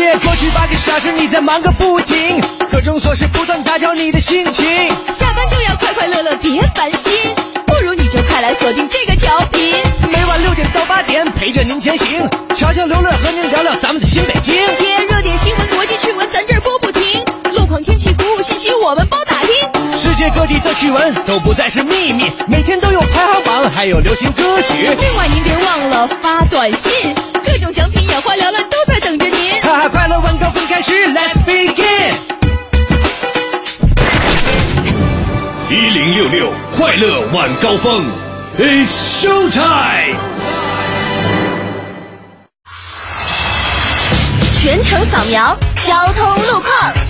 耶，过去八个小时你在忙个不停，各种琐事不断打搅你的心情。下班就要快快乐乐，别烦心，不如你就快来锁定这个调频。每晚六点到八点，陪着您前行，乔乔刘乐和您聊聊咱们的新北京。耶，信息，我们包打听。世界各地的趣闻都不再是秘密，每天都有排行榜，还有流行歌曲。另外您别忘了发短信，各种奖品眼花缭乱都在等着您。哈哈，快乐晚高峰开始，Let's begin。一零六六快乐晚高峰，It's show time。全程扫描交通路况。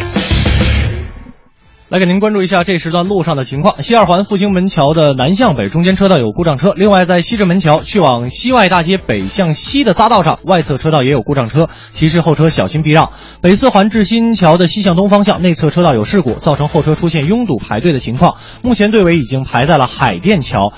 来给您关注一下这时段路上的情况。西二环复兴门桥的南向北中间车道有故障车，另外在西直门桥去往西外大街北向西的匝道上，外侧车道也有故障车，提示后车小心避让。北四环至新桥的西向东方向内侧车道有事故，造成后车出现拥堵排队的情况，目前队尾已经排在了海淀桥。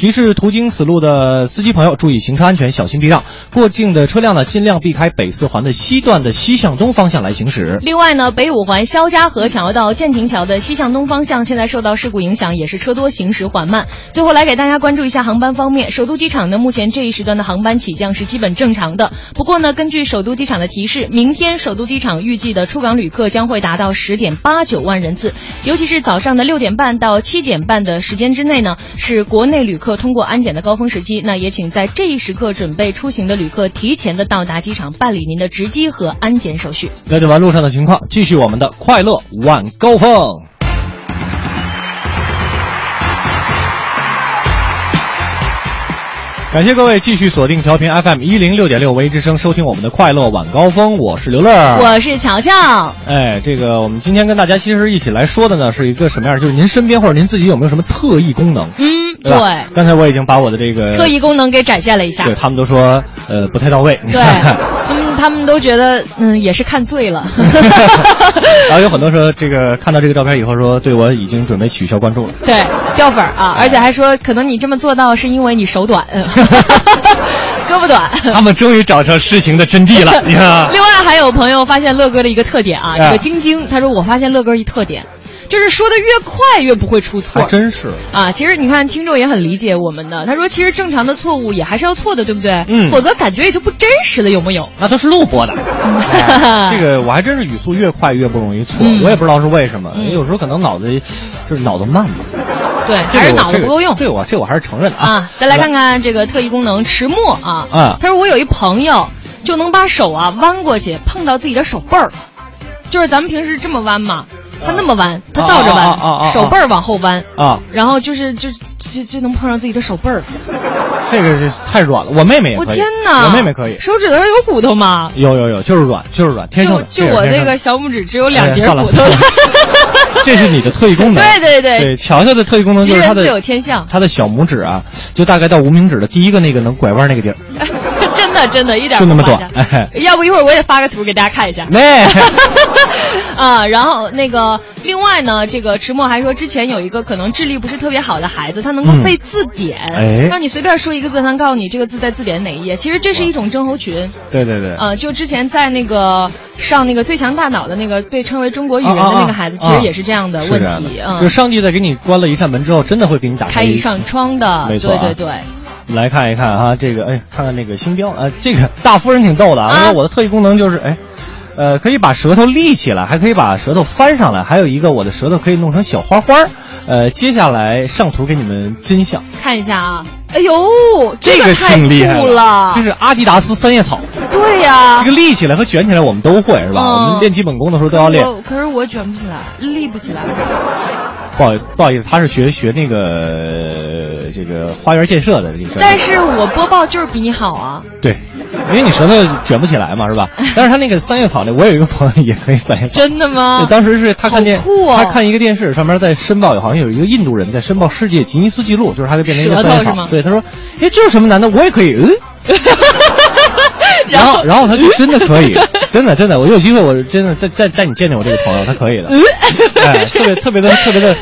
提示途经此路的司机朋友注意行车安全，小心避让。过境的车辆呢，尽量避开北四环的西段的西向东方向来行驶。另外呢，北五环肖家河桥到建亭桥的西向东方向，现在受到事故影响，也是车多行驶缓慢。最后来给大家关注一下航班方面，首都机场呢，目前这一时段的航班起降是基本正常的。不过呢，根据首都机场的提示，明天首都机场预计的出港旅客将会达到十点八九万人次，尤其是早上的六点半到七点半的时间之内呢，是国内旅客通过安检的高峰时期。那也请在这一时刻准备出行的旅客提前的到达机场办理您的值机和安检手续。了解完路上的情况，继续我们的快乐晚高峰。感谢各位继续锁定调频 FM 一零六点六微之声，收听我们的快乐晚高峰。我是刘乐，我是乔乔。哎，这个我们今天跟大家其实一起来说的呢，是一个什么样？就是您身边或者您自己有没有什么特异功能？嗯，对吧。刚才我已经把我的这个特异功能给展现了一下，对他们都说呃不太到位。对，他们都觉得嗯也是看醉了。然后有很多说这个看到这个照片以后说对我已经准备取消关注了。对，掉粉儿啊，而且还说可能你这么做到是因为你手短。胳膊短，他们终于找着事情的真谛了。你看，另外还有朋友发现乐哥的一个特点啊，这个晶晶，他说我发现乐哥一特点，就是说的越快越不会出错。还真是啊，其实你看听众也很理解我们的，他说其实正常的错误也还是要错的，对不对？嗯，否则感觉也就不真实了，有没有？那都是录播的。哎、这个我还真是语速越快越不容易错，嗯、我也不知道是为什么，有时候可能脑子就是脑子慢吧。对，还是脑子不够用。对我这我还是承认的啊。再来看看这个特异功能迟墨啊。啊。他说我有一朋友就能把手啊弯过去碰到自己的手背儿，就是咱们平时这么弯嘛，他那么弯，他倒着弯，手背儿往后弯啊，然后就是就就就能碰上自己的手背儿。这个是太软了，我妹妹也可以。我天哪！我妹妹可以。手指头上有骨头吗？有有有，就是软，就是软，天生的。就就我那个小拇指只有两节骨头。这是你的特异功能。对对对。对，乔乔的特异功能就是他的自有天相。他的小拇指啊，就大概到无名指的第一个那个能拐弯那个地儿。真的。真的一点就那么不。短哎，要不一会儿我也发个图给大家看一下。那 啊，然后那个另外呢，这个迟墨还说，之前有一个可能智力不是特别好的孩子，他能够嗯背字典，哎让你随便说一个字，他能告诉你这个字在字典哪一页。其实这是一种症候群。对对对，呃，就之前在那个上那个最强大脑的那个被称为中国语人的那个孩子，啊啊其实也是这样的问题，的嗯，就上帝在给你关了一扇门之后，真的会给你打开一扇窗的，没错啊对对对。来看一看啊，这个哎，看看那个星标，啊，这个大夫人挺逗的啊，她说我的特异功能就是哎。呃，可以把舌头立起来，还可以把舌头翻上来，还有一个我的舌头可以弄成小花花儿。呃，接下来上图给你们真相，看一下啊，哎呦，这个太挺厉害的酷了，这是阿迪达斯三叶草。对呀、这个立起来和卷起来我们都会是吧？嗯我们练基本功的时候都要练。我可是我卷不起来，立不起来。不好意不好意思，他是学学那个呃这个花园建设的这个。但是我播报就是比你好啊。对，因为你舌头卷不起来嘛，是吧？但是他那个三叶草呢，我有一个朋友也可以三叶草。真的吗对，当时是他看电，好酷哦他看一个电视，上面在申报，好像有一个印度人在申报世界吉尼斯纪录，就是他就变成一个三叶草。对，他说，哎，这有什么难的？我也可以，嗯。然后，然后他就真的可以，真的真的，我有机会，我真的再再带你见见我这个朋友，他可以的，哎，特别特别的特别的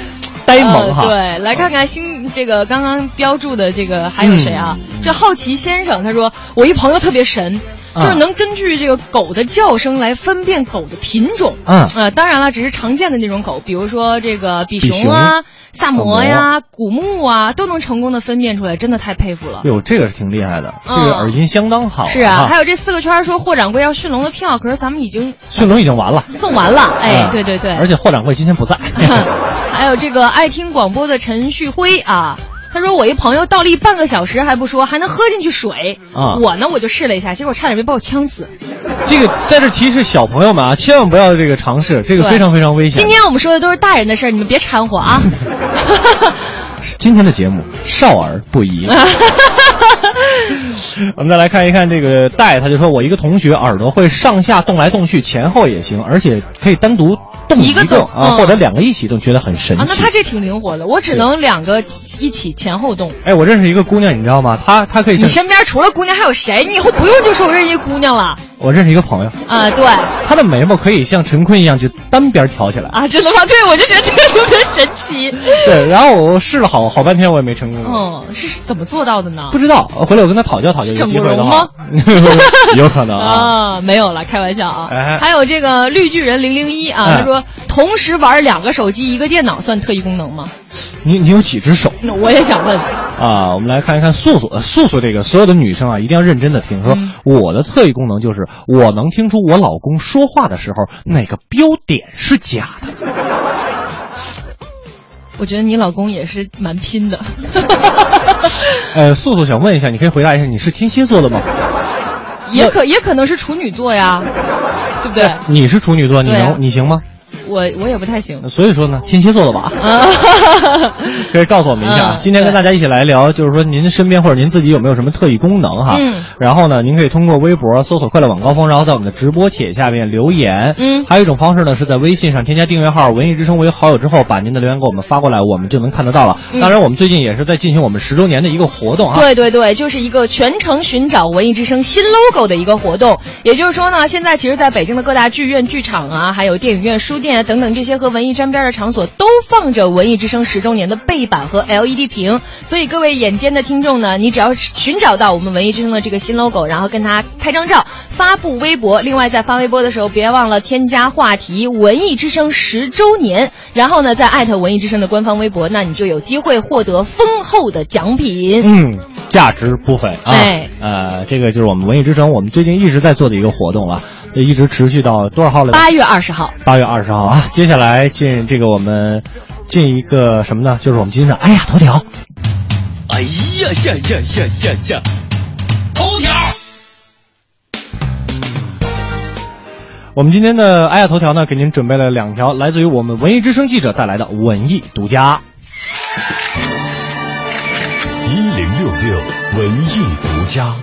呆萌哈。呃对，来看看新这个刚刚标注的这个还有谁啊？嗯这好奇先生他说，我一朋友特别神。啊。就是能根据这个狗的叫声来分辨狗的品种，嗯。呃，当然了，只是常见的那种狗，比如说这个比比熊啊、萨萨摩摩呀、古牧啊，都能成功的分辨出来，真的太佩服了。哟，这个是挺厉害的，这嗯个耳音相当好。是啊，还有这四个圈说霍掌柜要驯龙的票，可是咱们已经驯龙已经完了，送完了，哎，嗯对对对，而且霍掌柜今天不在。还有这个爱听广播的陈旭辉啊，他说我一朋友倒立半个小时还不说，还能喝进去水。啊我呢我就试了一下，结果差点没把我呛死。这个在这提示小朋友们啊，千万不要这个尝试，这个非常非常危险。今天我们说的都是大人的事儿，你们别掺和啊。今天的节目少儿不宜。我们再来看一看这个戴，他就说我一个同学耳朵会上下动来动去，前后也行，而且可以单独动一个动啊，嗯或者两个一起动，觉得很神奇啊，那。他这挺灵活的，我只能两个一起前后动。哎，我认识一个姑娘，你知道吗？她她可以你身边除了姑娘还有谁？你以后不用就说我认识一姑娘了我认识一个朋友，啊？对她的眉毛可以像陈坤一样就单边挑起来。啊，真的吗？对，我就觉得这个特别神奇。对，然后我试了好好半天，我也没成功。嗯，是怎么做到的呢？不知道，回来我跟他讨教讨教，有整机会的过容话吗，有可能啊。啊，没有了，开玩笑啊。哎还有这个绿巨人零零一啊，哎他说同时玩两个手机一个电脑算特异功能吗？你你有几只手那我也想问。啊？我们来看一看素素，呃素素这个所有的女生啊，一定要认真的听。说嗯我的特异功能就是我能听出我老公说话的时候哪个标点是假的。我觉得你老公也是蛮拼的。呃，素素想问一下，你可以回答一下，你是天蝎座的吗？也可也可能是处女座呀，对不对？你是处女座，你能你行吗？我我也不太行。所以说呢，天蝎座的吧，啊，可以告诉我们一下啊。嗯今天跟大家一起来聊，就是说您身边或者您自己有没有什么特异功能哈？嗯。然后呢，您可以通过微博搜索“快乐晚高峰”，然后在我们的直播帖下面留言。嗯。还有一种方式呢，是在微信上添加订阅号“文艺之声”为好友之后，把您的留言给我们发过来，我们就能看得到了。嗯当然，我们最近也是在进行我们十周年的一个活动啊。对对对，就是一个全程寻找文艺之声新 logo 的一个活动。也就是说呢，现在其实在北京的各大剧院、剧场啊，还有电影院、书店啊等等这些和文艺沾边的场所，都放着文艺之声十周年的背板和 LED 屏。所以各位眼尖的听众呢，你只要寻找到我们文艺之声的这个新 logo，然后跟它拍张照，发布微博。另外在发微博的时候，别忘了添加话题“文艺之声十周年”，然后呢再艾特文艺之声的官方微博，那你就有机会获得丰厚的奖品。嗯，价值不菲啊！哎呃，这个就是我们文艺之声，我们最近一直在做的一个活动了，一直持续到多少号了？八月二十号。八月二十号啊，接下来进这个我们进一个什么呢？就是我们今天的哎呀头条。哎呀呀呀呀呀呀！头条。我们今天的哎呀头条呢，给您准备了两条来自于我们文艺之声记者带来的文艺独家。一零六六文艺独家。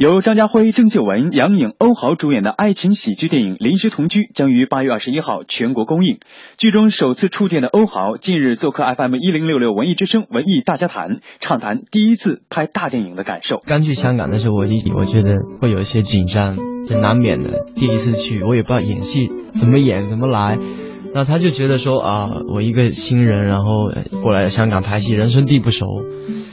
由张家辉、郑秀文、杨颖、欧豪主演的爱情喜剧电影《临时同居》将于八月二十一号全国公映。剧中首次触电的欧豪近日做客 FM 一零六六文艺之声文艺大家谈，畅谈第一次拍大电影的感受。刚去香港的时候，我一我觉得会有一些紧张，就难免的。第一次去，我也不知道演戏怎么演怎么来。然后他就觉得说啊，我一个新人，然后过来香港拍戏，人生地不熟，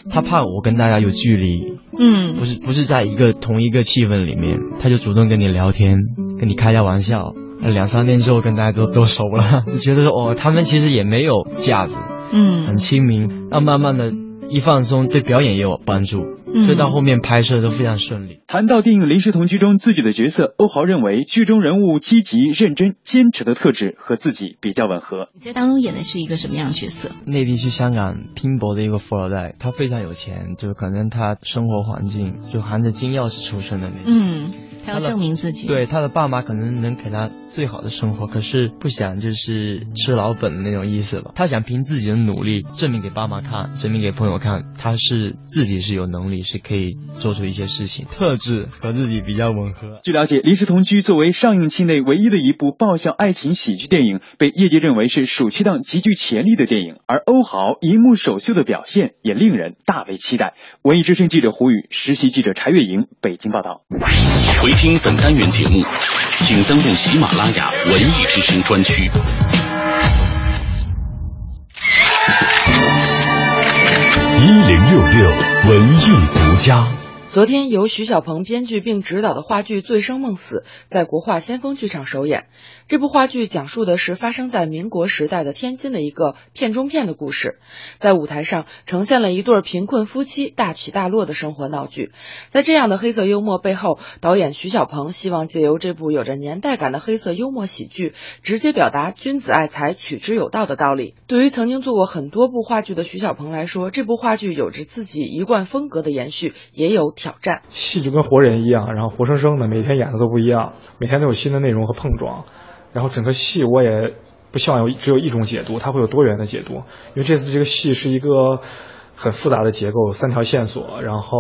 他怕我跟大家有距离，嗯，不是不是在一个同一个气氛里面，他就主动跟你聊天，跟你开下玩笑。两三天之后跟大家都都熟了，就觉得说哦，他们其实也没有架子，嗯，很亲民。然后慢慢的一放松，对表演也有帮助，所以到后面拍摄都非常顺利。谈到电影《临时同居》中自己的角色，欧豪认为剧中人物积极、认真、坚持的特质和自己比较吻合。你在当中演的是一个什么样的角色？内地去香港拼搏的一个富二代，他非常有钱，就可能他生活环境就含着金钥匙出生的那种。嗯，他要证明自己。对，他的爸妈可能能给他最好的生活，可是不想就是吃老本的那种意思吧。他想凭自己的努力证明给爸妈看，证明给朋友看，他是自己是有能力，是可以做出一些事情，特质和自己比较吻合。据了解，《临时同居》作为上映期内唯一的一部爆笑爱情喜剧电影，被业界认为是暑期档极具潜力的电影。而欧豪银幕首秀的表现也令人大为期待。文艺之声记者胡宇，实习记者柴月莹，北京报道。回听本单元节目，请登录喜马拉雅文艺之声专区。一零六六文艺独家。昨天，由徐小鹏编剧并执导的话剧《醉生梦死》在国画先锋剧场首演。这部话剧讲述的是发生在民国时代的天津的一个片中片的故事，在舞台上呈现了一对贫困夫妻大起大落的生活闹剧。在这样的黑色幽默背后，导演徐小鹏希望借由这部有着年代感的黑色幽默喜剧，直接表达君子爱财，取之有道的道理。对于曾经做过很多部话剧的徐小鹏来说，这部话剧有着自己一贯风格的延续，也有挑战。戏就跟活人一样，然后活生生的，每天演的都不一样，每天都有新的内容和碰撞。然后整个戏我也不希望有只有一种解读，它会有多元的解读。因为这次这个戏是一个很复杂的结构，三条线索，然后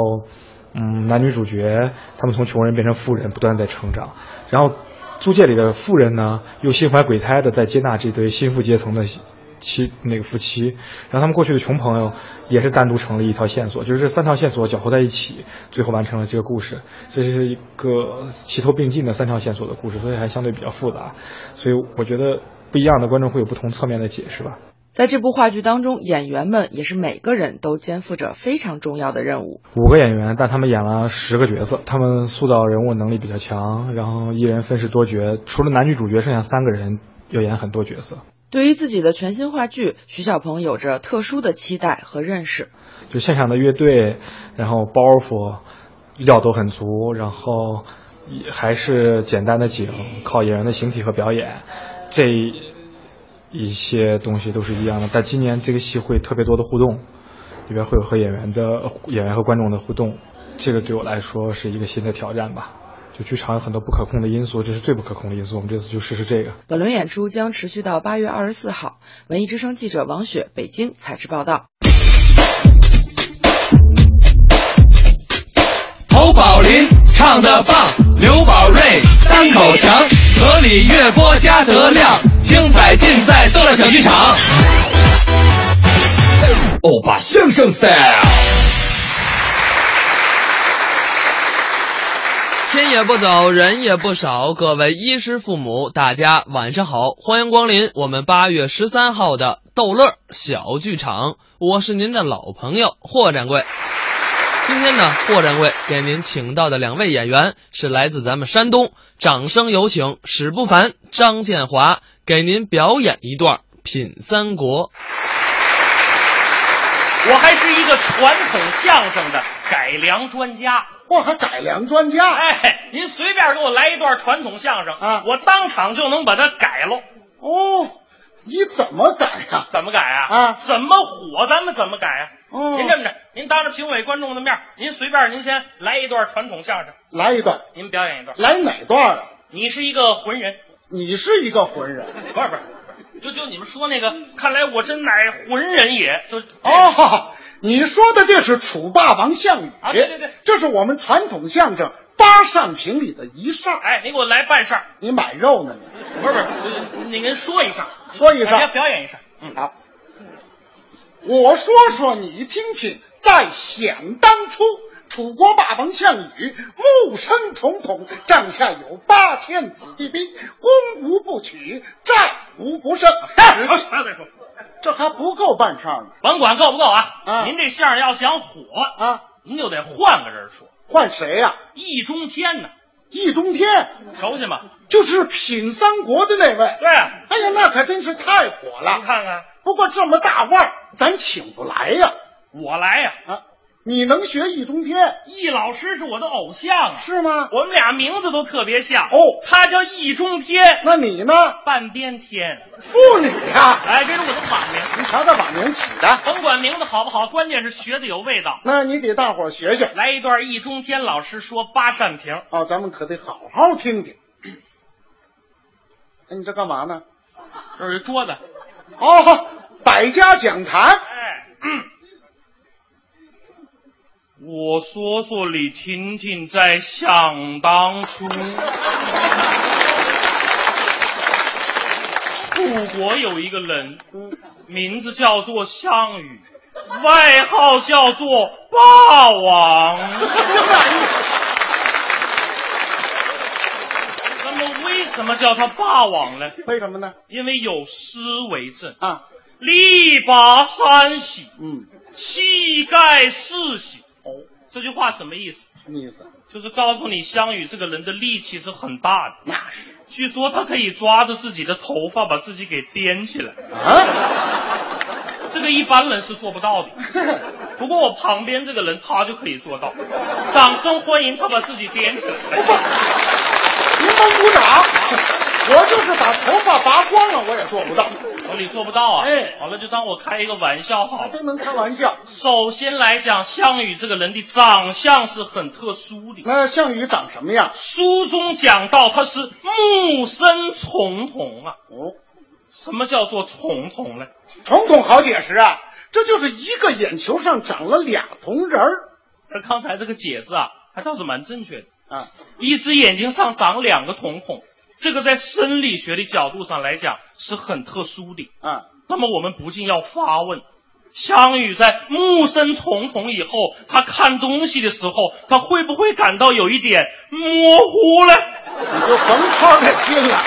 嗯，男女主角他们从穷人变成富人，不断在成长。然后租界里的富人呢，又心怀鬼胎的在接纳这堆新富阶层的妻那个夫妻，然后他们过去的穷朋友也是单独成了一条线索，就是这三条线索搅和在一起，最后完成了这个故事。这是一个齐头并进的三条线索的故事，所以还相对比较复杂。所以我觉得不一样的观众会有不同侧面的解释吧。在这部话剧当中，演员们也是每个人都肩负着非常重要的任务。五个演员，但他们演了十个角色，他们塑造人物能力比较强，然后一人分饰多角，除了男女主角，剩下三个人要演很多角色。对于自己的全新话剧，徐小鹏有着特殊的期待和认识。就现场的乐队，然后包袱料都很足，然后还是简单的景，靠演员的形体和表演，这一些东西都是一样的。但今年这个戏会特别多的互动，里边会有和演员的演员和观众的互动，这个对我来说是一个新的挑战吧。就剧场有很多不可控的因素，这是最不可控的因素。我们这次就试试这个。本轮演出将持续到八月二十四号。文艺之声记者王雪，北京采制报道。侯宝林唱的棒，刘宝瑞单口强，河里月波加德亮，精彩尽在逗乐小剧场。欧巴相声 style。天也不早，人也不少，各位衣食父母，大家晚上好，欢迎光临我们八月十三号的逗乐小剧场，我是您的老朋友霍掌柜。今天呢，霍掌柜给您请到的两位演员是来自咱们山东，掌声有请史不凡、张建华给您表演一段《品三国》。我还是一个传统相声的改良专家。我还改良专家？哎，您随便给我来一段传统相声啊，我当场就能把它改了。哦，你怎么改呀、怎么改啊？啊，怎么火咱们怎么改啊？哦您这么着，您当着评委观众的面，您随便您先来一段传统相声，来一段，您表演一段。来哪段啊？你是一个浑人，你是一个浑人，不是不是，就就你们说那个，看来我真乃浑人也。就哦，你说的这是楚霸王项羽啊对对对，这是我们传统相声八扇屏里的一扇。哎，你给我来半扇，你买肉呢？你不是不是，你跟说一扇，说一扇，表表演一扇。嗯，好。我说说你听听，在想当初，楚国霸王项羽目生重统，帐下有八千子弟兵，攻无不取，战无不胜。不要再说，这还不够半扇呢。甭管够不够啊！啊您这相声要想火啊，您就得换个人说。换谁呀、易中天呢？易中天熟悉吗？就是品三国的那位。对，哎呀，那可真是太火了。您看看，不过这么大腕，咱请不来呀。我来呀！啊，你能学易中天易老师是我的偶像啊，是吗？我们俩名字都特别像哦。他叫易中天，那你呢？半边天。妇女呀！哎，这是我的网名。你瞧这网名起的，甭管名字好不好，关键是学的有味道。那你得大伙儿学学。来一段易中天老师说八扇屏。哦，咱们可得好好听听。哎，你这干嘛呢？这是桌子。哦，百家讲坛。哎，嗯。我说说李婷婷在想当初，楚国有一个人，名字叫做项羽，外号叫做霸王。那么为什么叫他霸王呢？为什么呢？因为有诗为证啊，力拔山兮，嗯，气盖世兮。哦，这句话什么意思？什么意思？就是告诉你，项羽这个人的力气是很大的。那是，据说他可以抓着自己的头发把自己给颠起来。啊，这个一般人是做不到的。不过我旁边这个人他就可以做到。掌声欢迎他把自己颠起来。您甭鼓掌，我就是把头发拔光了，我也做不到。我你做不到啊？哎，好了，就当我开一个玩笑好了。真能开玩笑。首先来讲，项羽这个人的长相是很特殊的。那项羽长什么样？书中讲到他是目生重瞳啊。哦，什么叫做重瞳呢？重瞳好解释啊，这就是一个眼球上长了俩瞳仁儿。那刚才这个解释啊，还倒是蛮正确的啊。一只眼睛上长两个瞳孔。这个在生理学的角度上来讲是很特殊的嗯。那么我们不禁要发问：项羽在目生重瞳以后，他看东西的时候，他会不会感到有一点模糊呢？你就甭操这心了。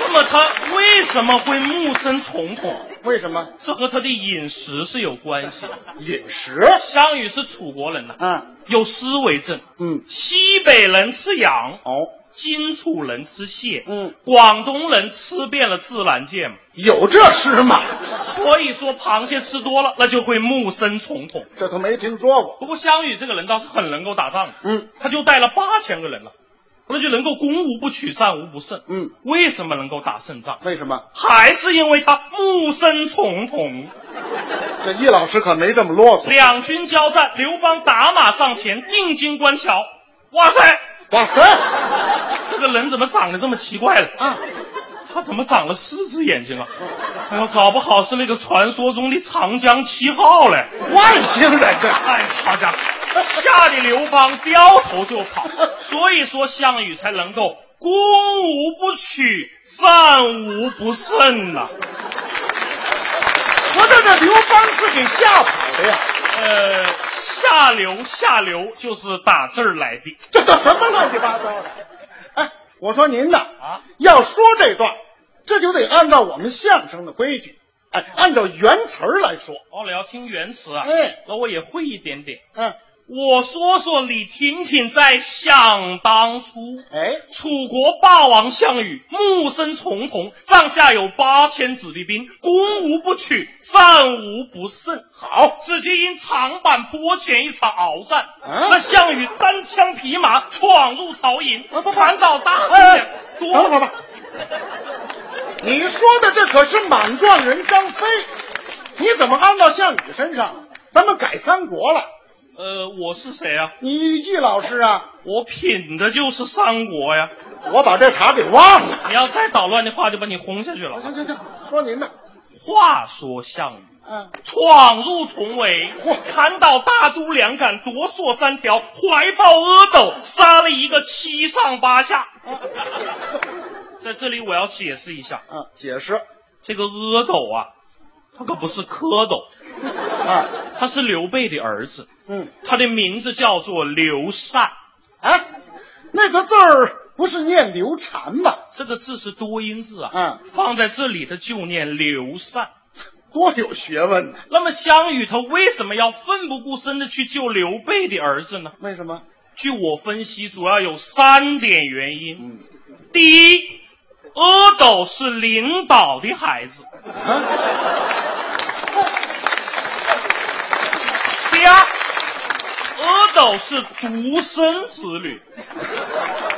那么他为什么会目生重瞳？为什么？这和他的饮食是有关系的。饮食？项羽是楚国人呐、啊，嗯，有诗为证。嗯，西北人吃羊。哦。荆楚人吃蟹，嗯，广东人吃遍了自然界嘛，有这诗吗？所以说螃蟹吃多了，那就会木生重瞳。这都没听说过。不过项羽这个人倒是很能够打仗，嗯，他就带了八千个人了，那就能够攻无不取，战无不胜。嗯，为什么能够打胜仗？为什么？还是因为他木生重瞳。这易老师可没这么啰嗦。两军交战，刘邦打马上前，定睛观瞧，哇塞！哇塞，这个人怎么长得这么奇怪了啊？他怎么长了四只眼睛啊？哎呦，搞不好是那个传说中的长江七号嘞！外星人这！哎，好家伙，吓得刘邦掉头就跑。所以说项羽才能够攻无不取，战无不胜呐、啊。我这这刘邦是给吓跑的呀？呃。下流下流就是打字儿来的，这都什么乱七八糟的？哎，我说您呢啊，要说这段，这就得按照我们相声的规矩，哎，按照原词儿来说。哦，你要听原词啊？哎，那我也会一点点。嗯，我说说李婷婷在想当初，哎，楚国霸王项羽目生重瞳，帐下有八千子弟兵，攻无不取，战无不胜。好，只见因长坂坡前一场鏖战，啊、那项羽单枪匹马闯入曹营，啊、传导大势。哎，等会儿吧，你说的这可是莽撞人张飞，你怎么安到项羽身上？咱们改三国了。呃，我是谁啊？你易老师啊？我品的就是三国呀。我把这茬给忘了。你要再捣乱的话，就把你轰下去了。行行行，说您的。话说项羽，嗯，闯入重围，砍倒大都两杆，夺槊三条，怀抱阿斗，杀了一个七上八下。在这里我要解释一下，嗯，解释这个阿斗啊，他可不是蝌蚪，啊，他是刘备的儿子，嗯，他的名字叫做刘禅。啊，那个字儿不是念刘禅吗？这个字是多音字啊，嗯，放在这里的就念刘禅，多有学问呢。那么项羽他为什么要奋不顾身的去救刘备的儿子呢？为什么？据我分析，主要有三点原因。嗯，第一，阿斗是领导的孩子。啊。第二，是独生子女。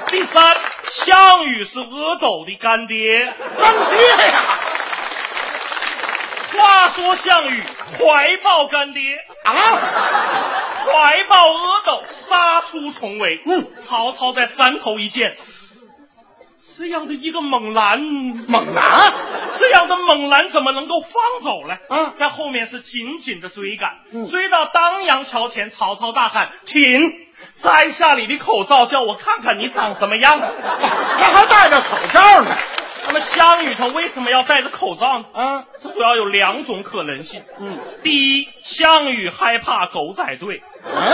第三，项羽是阿斗的干爹。干爹呀！话说项羽怀抱干爹啊，怀抱阿斗，杀出重围。嗯，曹操在山头一见，这样的一个猛男，猛男，这样的猛男怎么能够放走呢？啊，在后面是紧紧的追赶，嗯、追到当阳桥前，曹操大喊：“停！摘下你的口罩，叫我看看你长什么样子。”他还戴着口罩呢。那么项羽他为什么要戴着口罩呢？啊，这主要有两种可能性。嗯，第一，项羽害怕狗仔队；啊，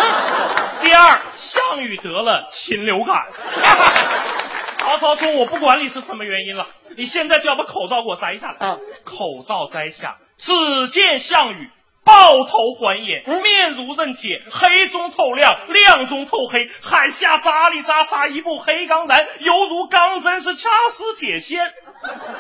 第二，项羽得了禽流感。曹操说：“我不管你是什么原因了，你现在就要把口罩给我摘下来。”啊，口罩摘下，只见项羽。抱头还眼，嗯、面如刃铁，黑中透亮，亮中透黑，海下扎里扎沙，一部黑钢男，犹如钢针，是掐死铁线。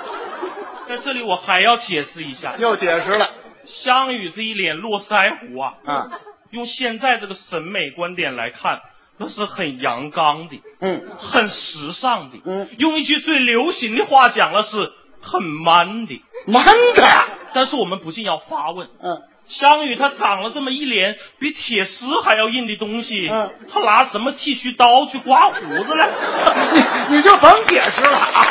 在这里我还要解释一下，又解释了，项羽这一脸络腮胡啊，啊，用现在这个审美观点来看，那是很阳刚的，嗯，很时尚的，嗯，用一句最流行的话讲了是很 man 的，man 的。但是我们不禁要发问，嗯。项羽他长了这么一脸比铁丝还要硬的东西，嗯，他拿什么剃须刀去刮胡子呢？你你就甭解释了啊！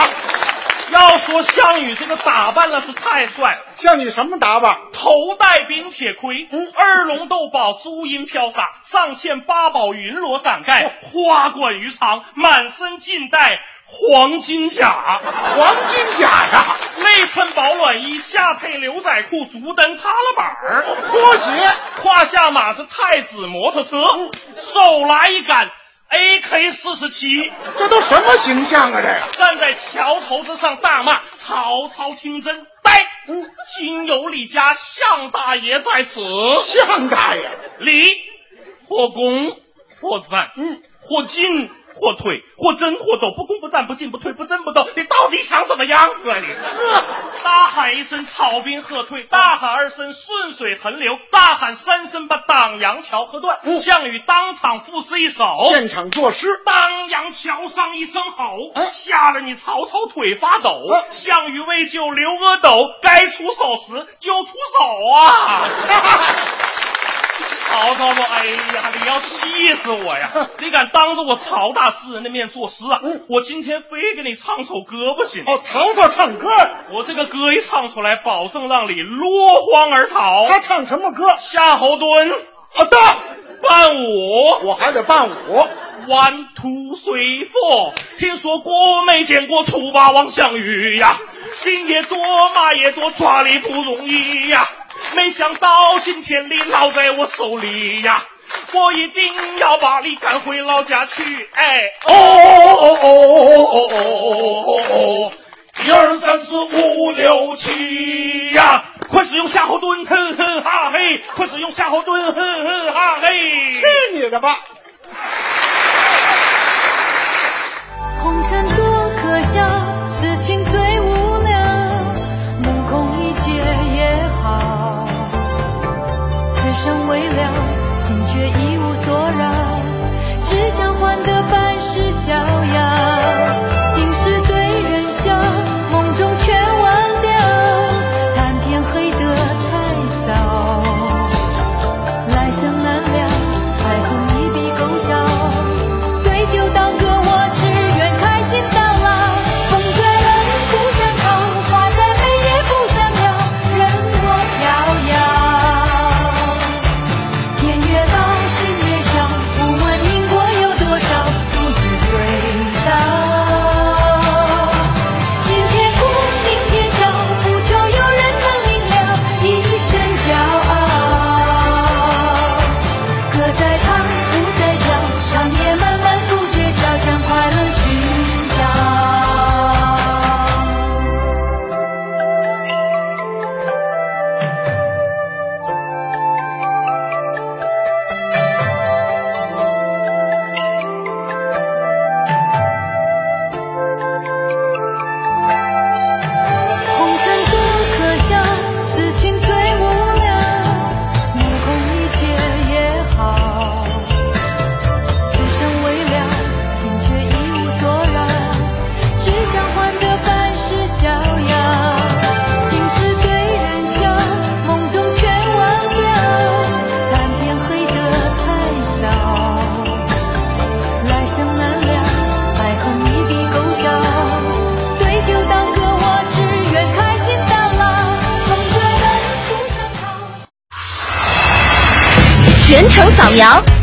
要说项羽这个打扮那是太帅，项羽什么打扮？头戴冰铁盔，嗯，二龙斗宝朱缨飘洒，上嵌八宝云罗伞盖，花冠鱼肠，满身尽带黄金甲，黄金甲呀！内衬保暖衣，下配牛仔裤，足蹬踏了板儿，拖鞋，胯下马是太子摩托车，嗯、手拿一杆 AK 四十七，这都什么形象啊？这个站在桥头之上大骂：“曹操听真呆！嗯，今有李家项大爷在此，项大爷，李或公或赞，嗯，或进。”或退，或争，或斗，不攻不战，不进不退，不争不斗，你到底想怎么样子啊你？大喊一声，草兵喝退；大喊二声，顺水横流；大喊三声，把党阳桥喝断。嗯、项羽当场赋诗一首，现场作诗：当阳桥上一声吼，嗯、吓得你曹操腿发抖。嗯、项羽为救刘阿斗，该出手时就出手啊！曹操说：“哎呀，你要气死我呀！你敢当着我曹大诗人的面作诗啊？嗯、我今天非给你唱首歌不行。哦，曹操唱歌，我这个歌一唱出来，保证让你落荒而逃。他唱什么歌？夏侯惇，好的，伴舞，我还得伴舞。One two three four，听说过没见过楚霸王项羽呀？兵也多，马也多，抓你不容易呀！没想到今天你落在我手里呀！我一定要把你赶回老家去！哎，哦哦哦哦哦哦哦！一二三四五六七呀！快使用夏侯惇，哼哼哈嘿！快使用夏侯惇，哼哼哈嘿！去你的吧！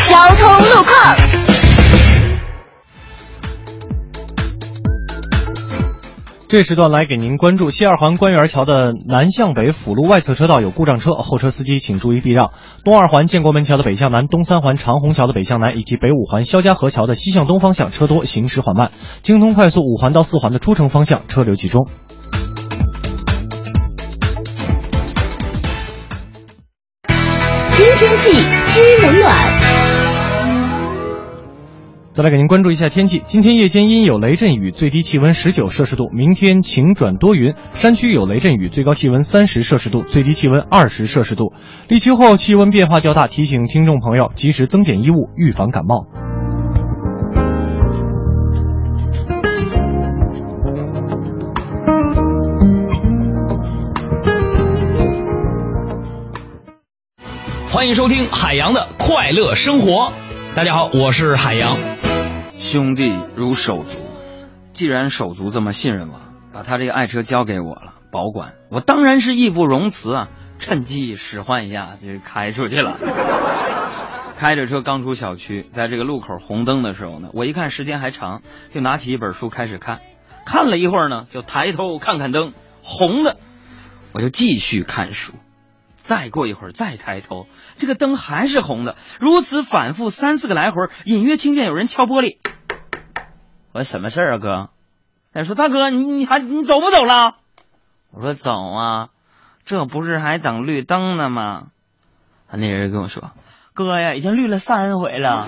交通路况。这时段来给您关注西二环官园桥的南向北辅路外侧车道有故障车，后车司机请注意避让。东二环建国门桥的北向南、东三环长虹桥的北向南以及北五环肖家河桥的西向东方向车多，行驶缓慢。京通快速五环到四环的出城方向车流集中。听天气知冷暖。再来给您关注一下天气，今天夜间阴有雷阵雨，最低气温十九摄氏度；明天晴转多云，山区有雷阵雨，最高气温三十摄氏度，最低气温二十摄氏度。立秋后气温变化较大，提醒听众朋友及时增减衣物，预防感冒。欢迎收听海洋的快乐生活。大家好，我是海洋。兄弟如手足，既然手足这么信任我，把他这个爱车交给我了，保管，我当然是义不容辞啊！趁机使唤一下就开出去了。开着车刚出小区，在这个路口红灯的时候呢，我一看时间还长，就拿起一本书开始看。看了一会儿呢，就抬头看看灯，红的，我就继续看书。再过一会儿再抬头，这个灯还是红的，如此反复三四个来回，隐约听见有人敲玻璃。我说什么事儿啊，哥？他说大哥，你你还你走不走了？我说走啊，这不是还等绿灯呢吗？他那人跟我说，哥呀，已经绿了三回了。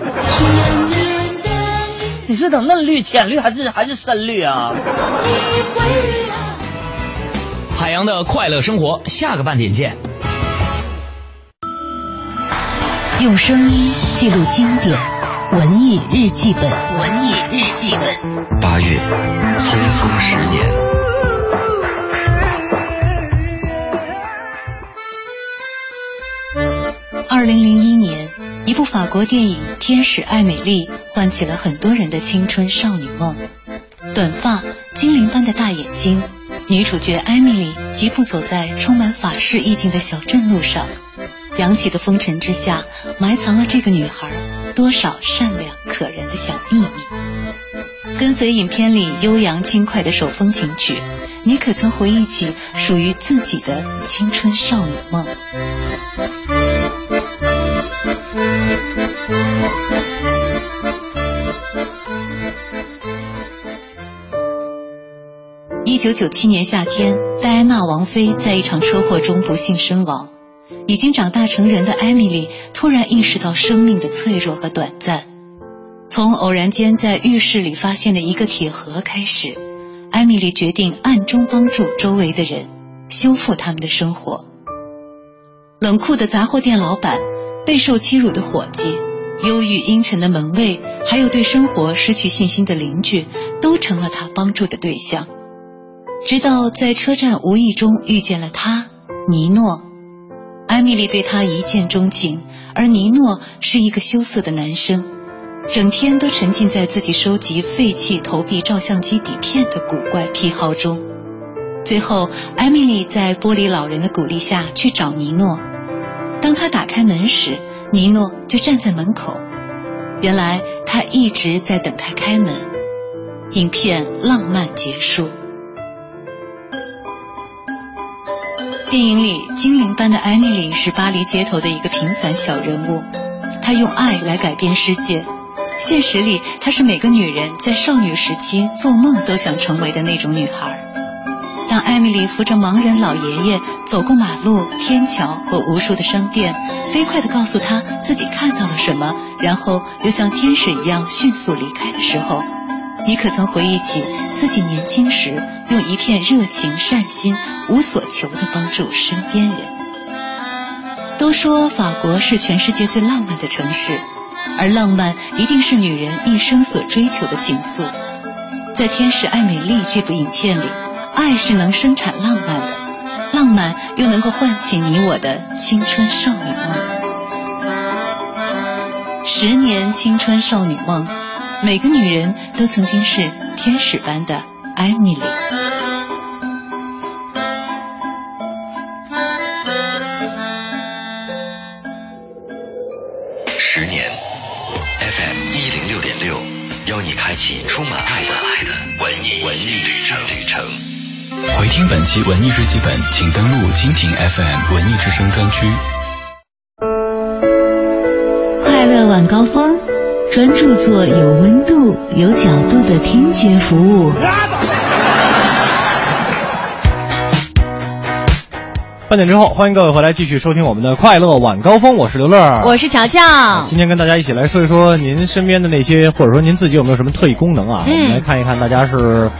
你是等嫩绿、浅绿还是还是深绿啊？海洋的快乐生活，下个半点见。用声音记录经典，文艺日记本，文艺日记本。八月，匆匆十年。二零零一年，一部法国电影《天使爱美丽》唤起了很多人的青春少女梦。短发、精灵般的大眼睛，女主角艾米丽疾步走在充满法式意境的小镇路上。扬起的风尘之下，埋藏了这个女孩多少善良可人的小秘密。跟随影片里悠扬轻快的手风琴曲，你可曾回忆起属于自己的青春少女梦？一九九七年夏天，戴安娜王妃在一场车祸中不幸身亡。已经长大成人的艾米丽突然意识到生命的脆弱和短暂。从偶然间在浴室里发现的一个铁盒开始，艾米丽决定暗中帮助周围的人修复他们的生活。冷酷的杂货店老板、备受欺辱的伙计、忧郁阴沉的门卫，还有对生活失去信心的邻居，都成了他帮助的对象。直到在车站无意中遇见了他，尼诺。艾米丽对他一见钟情，而尼诺是一个羞涩的男生，整天都沉浸在自己收集废弃投币照相机底片的古怪癖好中。最后，艾米丽在玻璃老人的鼓励下去找尼诺。当他打开门时，尼诺就站在门口。原来他一直在等他开门。影片浪漫结束。电影里精灵般的艾米丽是巴黎街头的一个平凡小人物，她用爱来改变世界。现实里，她是每个女人在少女时期做梦都想成为的那种女孩。当艾米丽扶着盲人老爷爷走过马路、天桥和无数的商店，飞快地告诉他自己看到了什么，然后又像天使一样迅速离开的时候，你可曾回忆起自己年轻时用一片热情、善心、无所求的帮助身边人？都说法国是全世界最浪漫的城市，而浪漫一定是女人一生所追求的情愫。在《天使爱美丽》这部影片里，爱是能生产浪漫的，浪漫又能够唤起你我的青春少女梦。十年青春少女梦。每个女人都曾经是天使般的艾米丽。十年 FM 一零六，邀你开启充满爱的爱的文艺文艺旅程旅程。回听本期文艺日记本，请登录蜻蜓 FM 文艺之声专区。快乐晚高峰，专注做有温度、有角度的听觉服务。半点之后，欢迎各位回来继续收听我们的快乐晚高峰，我是刘乐，我是乔乔。今天跟大家一起来说一说您身边的那些，或者说您自己有没有什么特异功能啊？嗯我们来看一看大家是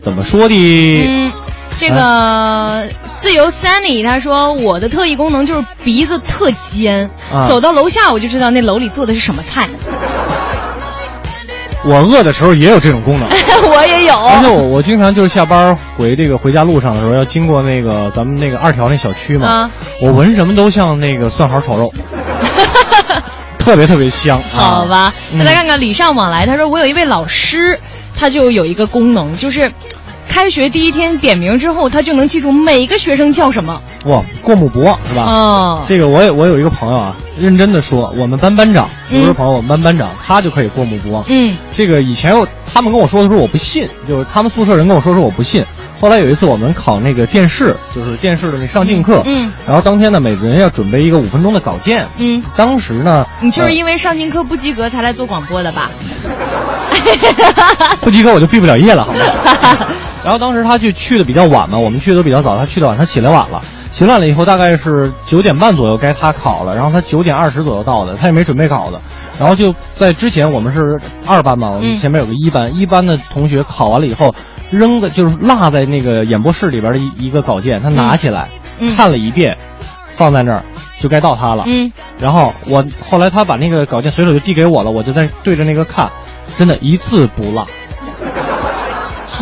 怎么说的。嗯，这个自由 Sunny 他说我的特异功能就是鼻子特尖，啊走到楼下我就知道那楼里做的是什么菜。我饿的时候也有这种功能，我也有，而且我我经常就是下班回这个回家路上的时候，要经过那个咱们那个二条那小区嘛，啊我闻什么都像那个蒜毫炒肉，特别特别香。啊好吧，嗯再来看看礼尚往来。他说我有一位老师，他就有一个功能，就是开学第一天点名之后，他就能记住每个学生叫什么。哇，过目不忘是吧？哦这个我也我有一个朋友啊，认真的说，我们班班长，不是朋友，我们班班长他就可以过目不忘。嗯，这个以前我他们跟我说的时候我不信，就是他们宿舍人跟我说说我不信。后来有一次我们考那个电视，就是电视的那上镜课，嗯，然后当天呢每个人要准备一个五分钟的稿件，嗯，当时呢，你就是呃因为上镜课不及格才来做广播的吧？不及格我就毕不了业了，好吗？然后当时他就去的比较晚嘛，我们去的都比较早，他去的晚，他起来晚了。起来晚了以后，大概是九点半左右该他考了，然后他九点二十左右到的，他也没准备考的。然后就在之前，我们是二班嘛，我们嗯前面有个一班，一班的同学考完了以后，扔在就是落在那个演播室里边的一一个稿件，他拿起来、嗯看了一遍，放在那儿，就该到他了。嗯，然后我后来他把那个稿件随手就递给我了，我就在对着那个看，真的一字不落。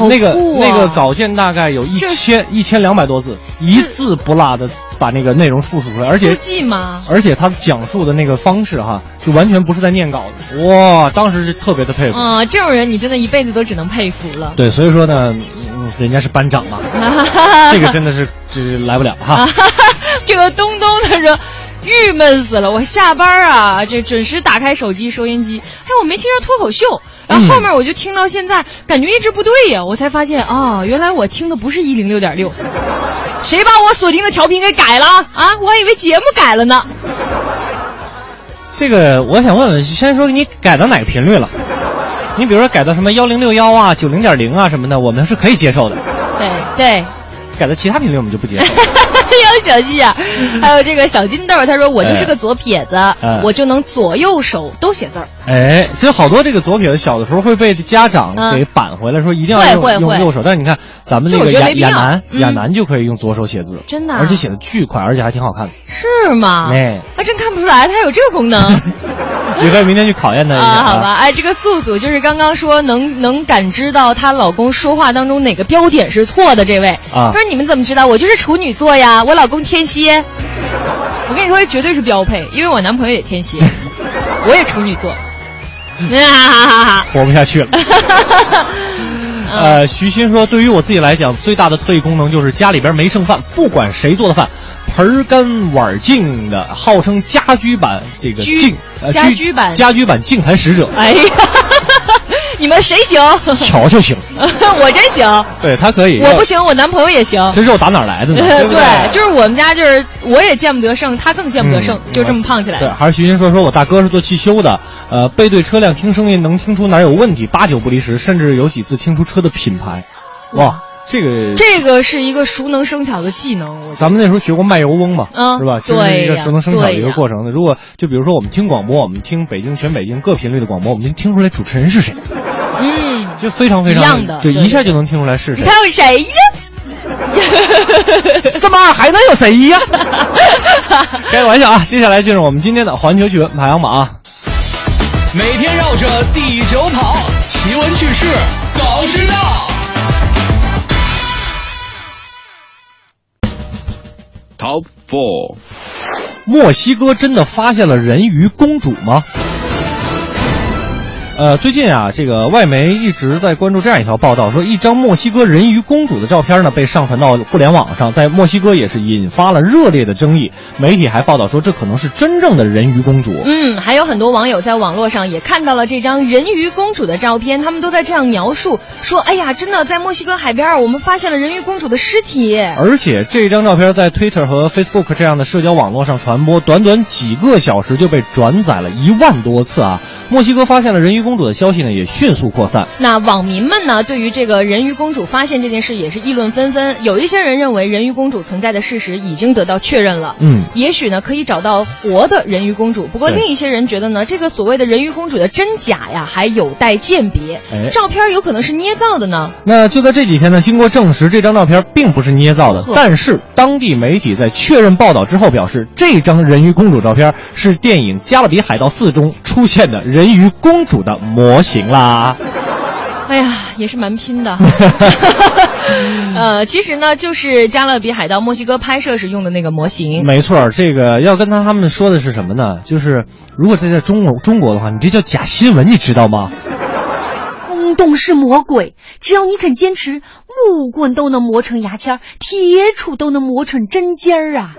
那个酷啊那个稿件大概有一千一千两百多字，一字不落的把那个内容复述出来，而且？而且他讲述的那个方式哈，就完全不是在念稿子，哇，当时是特别的佩服。嗯，这种人你真的一辈子都只能佩服了。对，所以说呢，嗯，人家是班长嘛，这个真的是这来不了哈。这个东东他说。郁闷死了！我下班啊，这准时打开手机收音机，哎，我没听着脱口秀，然后后面我就听到现在，感觉一直不对呀，我才发现啊、原来我听的不是一零六点六，谁把我锁定的调频给改了啊？我还以为节目改了呢。这个我想问问，先说你改到哪个频率了？你比如说改到什么幺零六幺啊、九零点零啊什么的，我们是可以接受的。对对，改到其他频率我们就不接受。有小心眼儿，还有这个小金豆儿，他说我就是个左撇子，哎。我就能左右手都写字儿。哎，其实好多这个左撇子小的时候会被家长给扳回来，说一定要用右手。但是你看咱们那其实我个亚亚楠，嗯。亚楠就可以用左手写字，真的啊。而且写的巨快，而且还挺好看的。是吗？哎。还真看不出来他有这个功能。你可以明天去考验他一下啊，好吧，哎，这个素素就是刚刚说能能感知到她老公说话当中哪个标点是错的这位，啊。他说你们怎么知道？我就是处女座呀，我老公天蝎。我跟你说，这绝对是标配，因为我男朋友也天蝎，我也处女座。啊活不下去了。呃，徐鑫说，对于我自己来讲，最大的特异功能就是家里边没剩饭，不管谁做的饭，盆儿干碗儿净的，号称家居版这个净呃家居版家居版净坛使者，哎呀，你们谁行？乔乔行。我真行，对他可以，我不行，我男朋友也行。这肉打哪儿来的呢？对？就是我们家就是我也见不得剩，他更见不得剩，就这么胖起来对，还是徐鑫说说我大哥是做汽修的，呃，背对车辆听声音能听出哪儿有问题，八九不离十，甚至有几次听出车的品牌。哇，这个这个是一个熟能生巧的技能，我咱们那时候学过卖油翁嘛，嗯是吧？就是对呀一个熟能生巧的一个过程的。如果就比如说我们听广播，我们听北京全北京各频率的广播，我们能听出来主持人是谁，嗯，就非常非常一样的对就一下就能听出来是谁你猜。有谁呀？这么二还能有谁呀？开个玩笑啊！接下来进入我们今天的环球趣闻排行榜啊。每天绕着地球跑，奇闻趣事早知道。Top Four，墨西哥真的发现了人鱼公主吗？呃，最近啊，这个外媒一直在关注这样一条报道，说一张墨西哥人鱼公主的照片呢被上传到互联网上，在墨西哥也是引发了热烈的争议。媒体还报道说，这可能是真正的人鱼公主。嗯，还有很多网友在网络上也看到了这张人鱼公主的照片，他们都在这样描述说：“哎呀，真的在墨西哥海边，我们发现了人鱼公主的尸体。”而且这张照片在 Twitter 和 Facebook 这样的社交网络上传播，短短几个小时就被转载了一万多次啊！墨西哥发现了人鱼公主的消息呢，也迅速扩散。那网民们呢，对于这个人鱼公主发现这件事也是议论纷纷。有一些人认为人鱼公主存在的事实已经得到确认了，嗯，也许呢可以找到活的人鱼公主。不过另一些人觉得呢，这个所谓的人鱼公主的真假呀，还有待鉴别。哎照片有可能是捏造的呢。那就在这几天呢，经过证实，这张照片并不是捏造的。但是当地媒体在确认报道之后表示，这张人鱼公主照片是电影《加勒比海盗四》中出现的人鱼公主的模型啦。哎呀，也是蛮拼的。呃，其实呢，就是《加勒比海盗》墨西哥拍摄时用的那个模型。没错，这个要跟他他们说的是什么呢？就是如果这在中国中国的话，你这叫假新闻，你知道吗？冲动是魔鬼，只要你肯坚持，木棍都能磨成牙签儿，铁杵都能磨成针尖儿啊！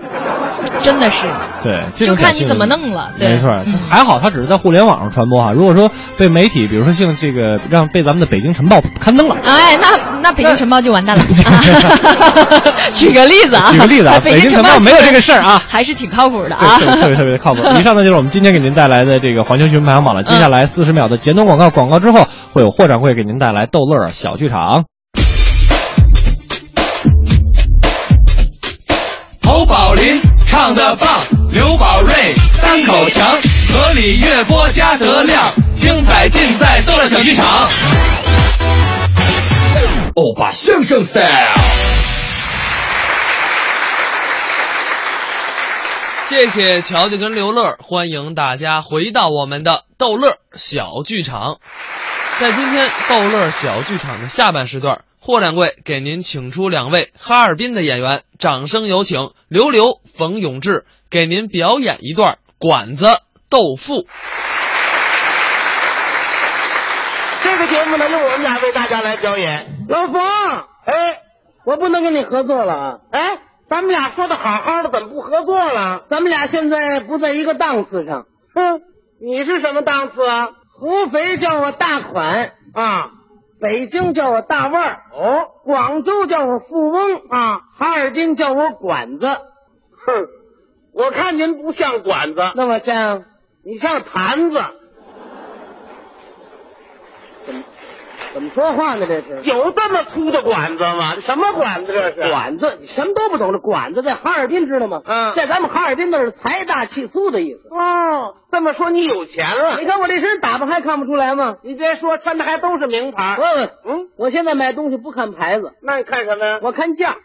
真的是，对，就看你怎么弄了。对没错，还好他只是在互联网上传播哈。如果说被媒体，比如说像这个让被咱们的《北京晨报》刊登了。哎，那那北京晨报就完蛋了。举个例子啊，举个例子啊，北北京晨报没有这个事儿啊，还是挺靠谱的啊。特别特别特别靠谱。以上呢就是我们今天给您带来的这个环球新闻排行榜了。接下来四十秒的简短广告，广告之后会有霍掌柜给您带来逗乐小剧场。侯宝林唱的棒，刘宝瑞单口强，河里月波加德亮，精彩尽在逗乐小剧场。欧巴相声 style。谢谢乔乔跟刘乐，欢迎大家回到我们的逗乐小剧场。在今天逗乐小剧场的下半时段，霍掌柜给您请出两位哈尔滨的演员，掌声有请刘刘、冯永志给您表演一段管子豆腐。这个节目呢，由我们俩为大家来表演。老冯，哎，我不能跟你合作了啊！哎，咱们俩说的好好的，怎么不合作了？咱们俩现在不在一个档次上。哼，你是什么档次啊？合肥叫我大款啊，北京叫我大腕儿，哦，广州叫我富翁啊，哈尔滨叫我管子。哼，我看您不像管子，那么像？你像坛子。怎么怎么说话呢？这是有这么粗的管子吗？什么管子这是？管子，你什么都不懂。这管子在哈尔滨知道吗？嗯，在咱们哈尔滨那是财大气粗的意思。哦，这么说你有钱了？你看我这身打扮还看不出来吗？你别说，穿的还都是名牌。问嗯，我现在买东西不看牌子，那你看什么呀？我看价。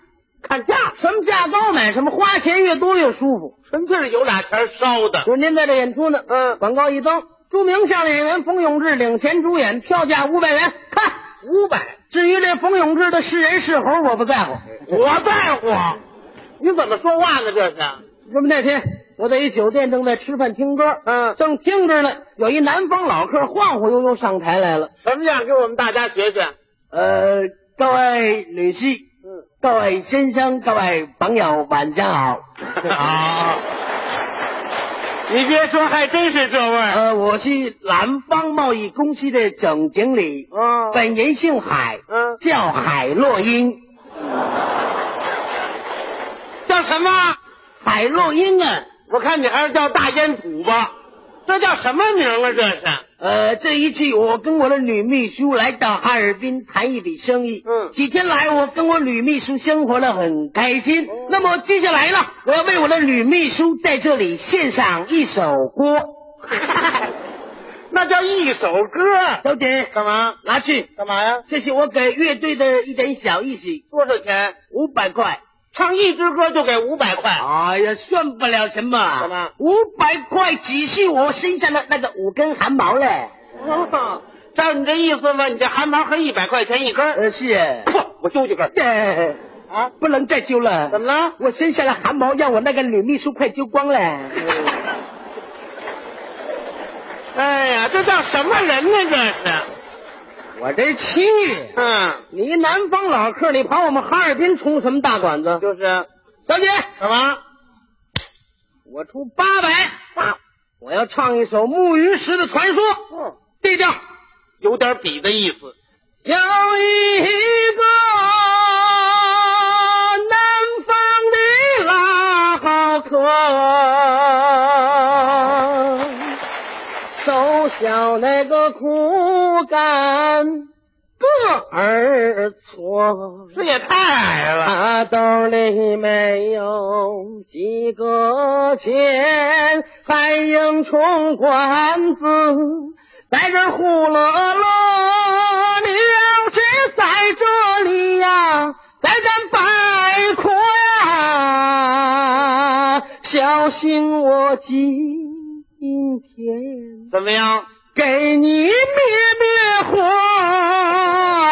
看价，什么价高买什么，花钱越多越舒服，纯粹是有俩钱烧的。就是您在这演出呢，嗯，广告一登，著名相声演员冯永志领衔主演，票价五百元，看五百。至于这冯永志的是人是猴，我不在乎，我在乎。你怎么说话呢？这是。这不那天我在一酒店正在吃饭听歌，嗯，正听着呢，有一南方老客晃晃悠悠上台来了，什么样？给我们大家学学。呃，各位女士。嗯，各位先生，各位朋友，晚上好。好。你别说，还真是这味儿。呃，我是南方贸易公司的总经理。嗯，本人姓海，嗯，叫海洛因。叫什么？海洛因啊！我看你还是叫大烟土吧。这叫什么名啊？这是？呃，这一次我跟我的女秘书来到哈尔滨谈一笔生意。嗯，几天来我跟我女秘书生活的很开心。那么接下来呢，我要为我的女秘书在这里献上一首歌。那叫一首歌。小姐，干嘛？拿去干嘛呀？这是我给乐队的一点小意思。多少钱？五百块。唱一支歌就给五百块，哎呀，算不了什么。什么？五百块只是我身上的那个五根汗毛嘞。哦，照你这意思吧，你这汗毛还一百块钱一根？呃，是。嚯，我揪几根。对。啊，不能再揪了。怎么了？我身上的汗毛让我那个女秘书快揪光了。哎呀，这叫什么人呢？这是。我这气，嗯，你一南方老客，你跑我们哈尔滨充什么大馆子？就是，小姐，干嘛？我出八百，我要唱一首《木鱼石的传说》。嗯，低调，有点比的意思。有一个苦干个儿错，这也太矮了。他兜里没有几个钱，还硬充管子，在这儿呼噜噜。你要是在这里呀，在这摆阔呀，小心我今天怎么样？给你灭灭火！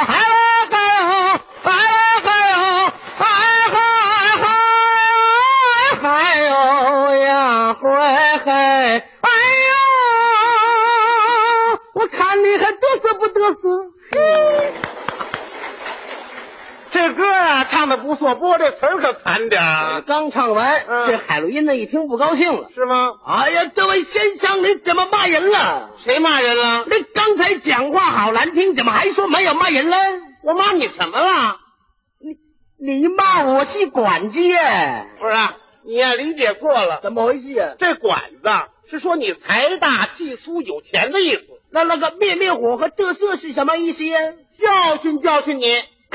嗨喽嗨喽，嗨喽嗨喽，嗨嗨嗨嗨哟呀嗨嗨！哎呦，我看你还嘚瑟不嘚瑟？嘿，这歌啊唱的不错，不过这词儿可惨点儿。刚唱完，这海洛因呢一听不高兴了，是吗？哎呀，这位先生，你怎么骂人了？谁骂人了？你刚才讲话好难听，怎么还说没有骂人呢？我骂你什么了？你你骂我是管家，不是、啊？你呀、理解错了。怎么回事啊？这管子是说你财大气粗、有钱的意思。那那个灭灭火和得瑟是什么意思呀？教训教训你，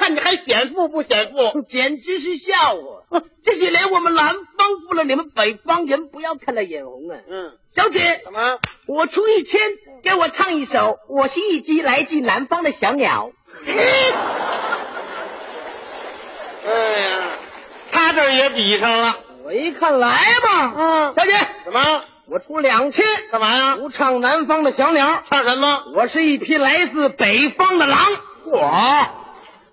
看你还显富不显富？简直是笑话！这些年我们南方富了，你们北方人不要看了眼红啊！嗯，小姐，怎么？我出一千，给我唱一首《我是一只来自南方的小鸟》。哎呀，他这也比上了。我一看，来吧，嗯，小姐，怎么？我出两千，干嘛呀？不唱南方的小鸟，唱什么？我是一匹来自北方的狼。嚯，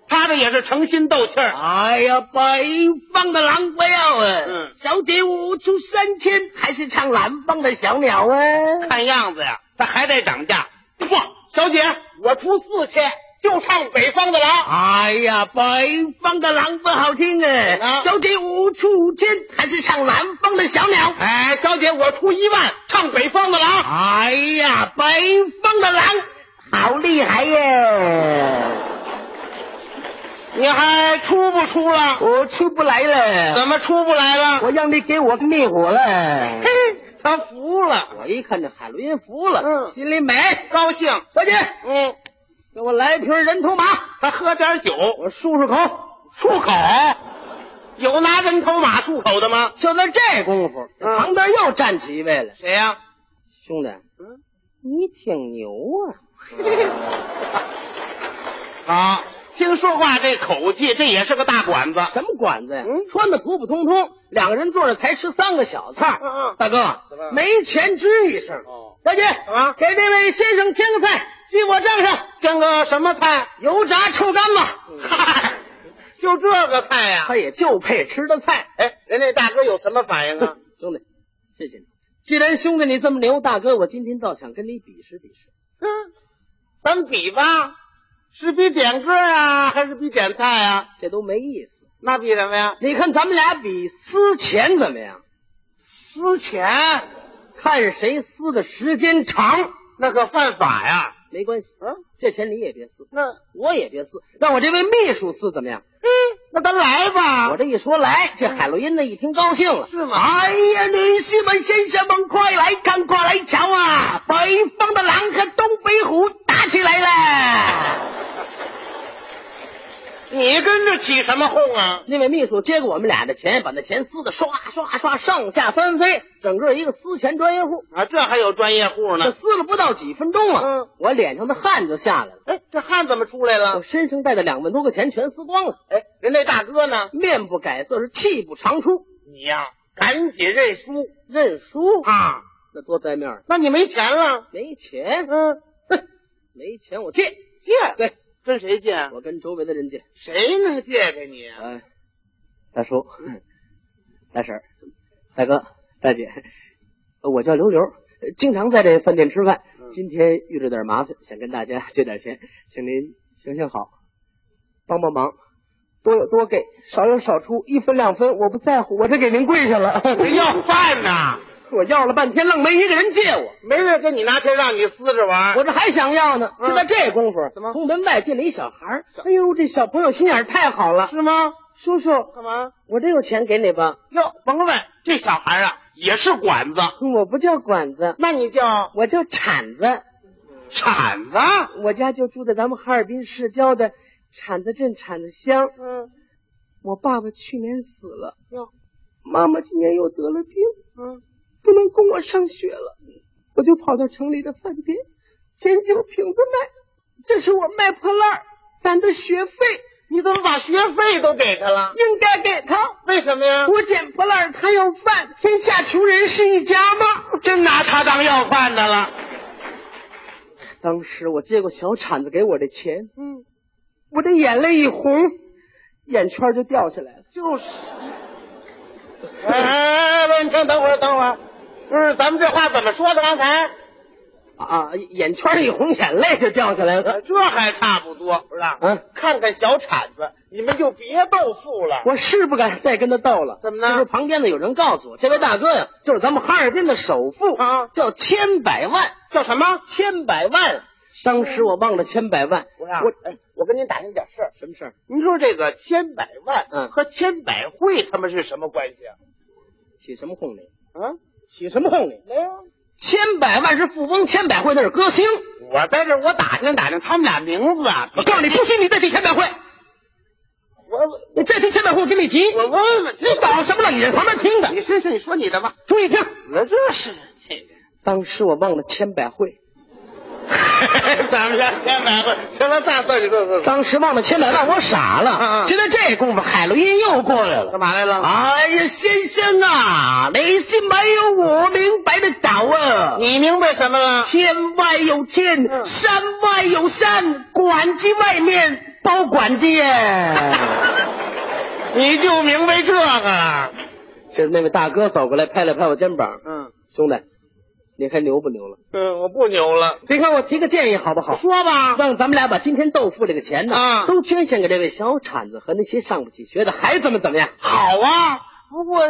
他这也是诚心斗气儿。哎呀，北方的狼不要啊！嗯，小姐，我出三千，还是唱南方的小鸟啊？看样子呀，他还得涨价。不，小姐，我出四千。就唱北方的狼。哎呀，北方的狼不好听啊！小姐，我出五千，还是唱南方的小鸟。哎，小姐，我出一万，唱北方的狼。哎呀，北方的狼好厉害耶！你还出不出了？我出不来了。怎么出不来了？我让你给我灭火了。嘿，他服了。我一看这海洛因服了，嗯，心里美，高兴。小姐，嗯。给我来瓶人头马，他喝点酒，我漱漱口。漱口，有拿人头马漱口的吗？就在这功夫，嗯、旁边又站起一位来。谁呀、啊？兄弟，嗯，你挺牛啊！啊，听说话这口气，这也是个大馆子。什么馆子呀？嗯，穿的普普通通，两个人坐着才吃三个小菜。嗯嗯，大哥，没钱吱一声。哦，小姐，啊，给这位先生添个菜。记我账上，添个什么菜？油炸臭干子。嗨，就这个菜呀、啊，他也就配吃的菜。哎，人家大哥有什么反应啊？兄弟，谢谢你。既然兄弟你这么牛，大哥我今天倒想跟你比试比试。嗯，咱比吧，是比点歌啊，还是比点菜啊？这都没意思。那比什么呀？你看咱们俩比撕钱怎么样？撕钱，看谁撕的时间长，那可犯法呀。没关系，啊，这钱你也别撕，那我也别撕，让我这位秘书撕怎么样？嗯，那咱来吧。我这一说来，这海洛因呢一听高兴了，是吗？哎呀，女士们、先生们，快来看，快来瞧啊！北方的狼和东北虎打起来了。你跟着起什么哄啊？那位秘书接过我们俩的钱，把那钱撕的刷刷刷上下翻飞，整个一个撕钱专业户啊！这还有专业户呢？这撕了不到几分钟啊，嗯，我脸上的汗就下来了。哎，这汗怎么出来了？我身上带的两万多块钱全撕光了。哎，人那大哥呢？面不改色，是气不长出。你呀、啊，赶紧认输，认输啊！那多栽面。那你没钱了？没钱？嗯，哼，没钱我借借。对。跟谁借？我跟周围的人借。谁能借给你啊？哎，大叔、大婶、大哥、大姐，我叫刘刘，呃经常在这饭店吃饭。今天遇着点麻烦，想跟大家借点钱，请您行行好，帮帮忙，多有多给，少有少出，一分两分我不在乎，我这给您跪下了。要饭呐！我要了半天，愣没一个人借我，没人跟你拿钱让你撕着玩。我这还想要呢。就在这功夫，怎么从门外进来一小孩？哎呦，这小朋友心眼太好了，是吗？叔叔，干嘛？我这有钱给你吧。哟，甭问，这小孩啊也是管子。我不叫管子，那你叫我叫铲子。铲子？我家就住在咱们哈尔滨市郊的铲子镇铲子乡。嗯，我爸爸去年死了，哟，妈妈今年又得了病，嗯，不能供我上学了，我就跑到城里的饭店捡酒瓶子卖。这是我卖破烂儿攒的学费。你怎么把学费都给他了？应该给他。为什么呀？我捡破烂，他要饭，天下穷人是一家吗？真拿他当要饭的了。当时我接过小铲子给我的钱，嗯，我的眼泪一红，眼圈就掉下来了。就是。哎，问等等会儿，等会儿，不是咱们这话怎么说的？刚才啊，眼圈一红，眼泪就掉下来了。这还差不多，不是？嗯，看看小铲子，你们就别斗富了。我是不敢再跟他斗了。怎么呢？就是旁边的有人告诉我，这位大哥呀，就是咱们哈尔滨的首富啊，叫千百万，叫什么？千百万。当时我忘了千百万，不是？我哎，我跟您打听点事儿。什么事儿？您说这个千百万，嗯，和千百惠他们是什么关系啊？起什么哄呢？啊？起什么哄你？没有。千百万是富翁，千百惠那是歌星。我在这我打听打听他们俩名字啊。我告诉你，不许你再提千百惠。我你再提千百惠，我跟你急。我问问，你搞什么了？你在旁边听着。你试试，你说你的吧。注意听。我这是这个。当时我忘了千百惠。咱们家千百万，行了，大算你说说。当时忘了千百万，我傻了。就在这功夫，海洛因又过来了。干嘛来了？哎呀，先生啊，你是没有我明白的早啊！你明白什么了？天外有天，山外有山，管机外面包管子。你就明白这个了。这那位大哥走过来，拍了拍我肩膀。嗯，兄弟。你还牛不牛了？嗯，我不牛了。你看我提个建议好不好？说吧，让咱们俩把今天豆腐这个钱呢，啊，都捐献给这位小铲子和那些上不起学的孩子们，怎么样？好啊。不过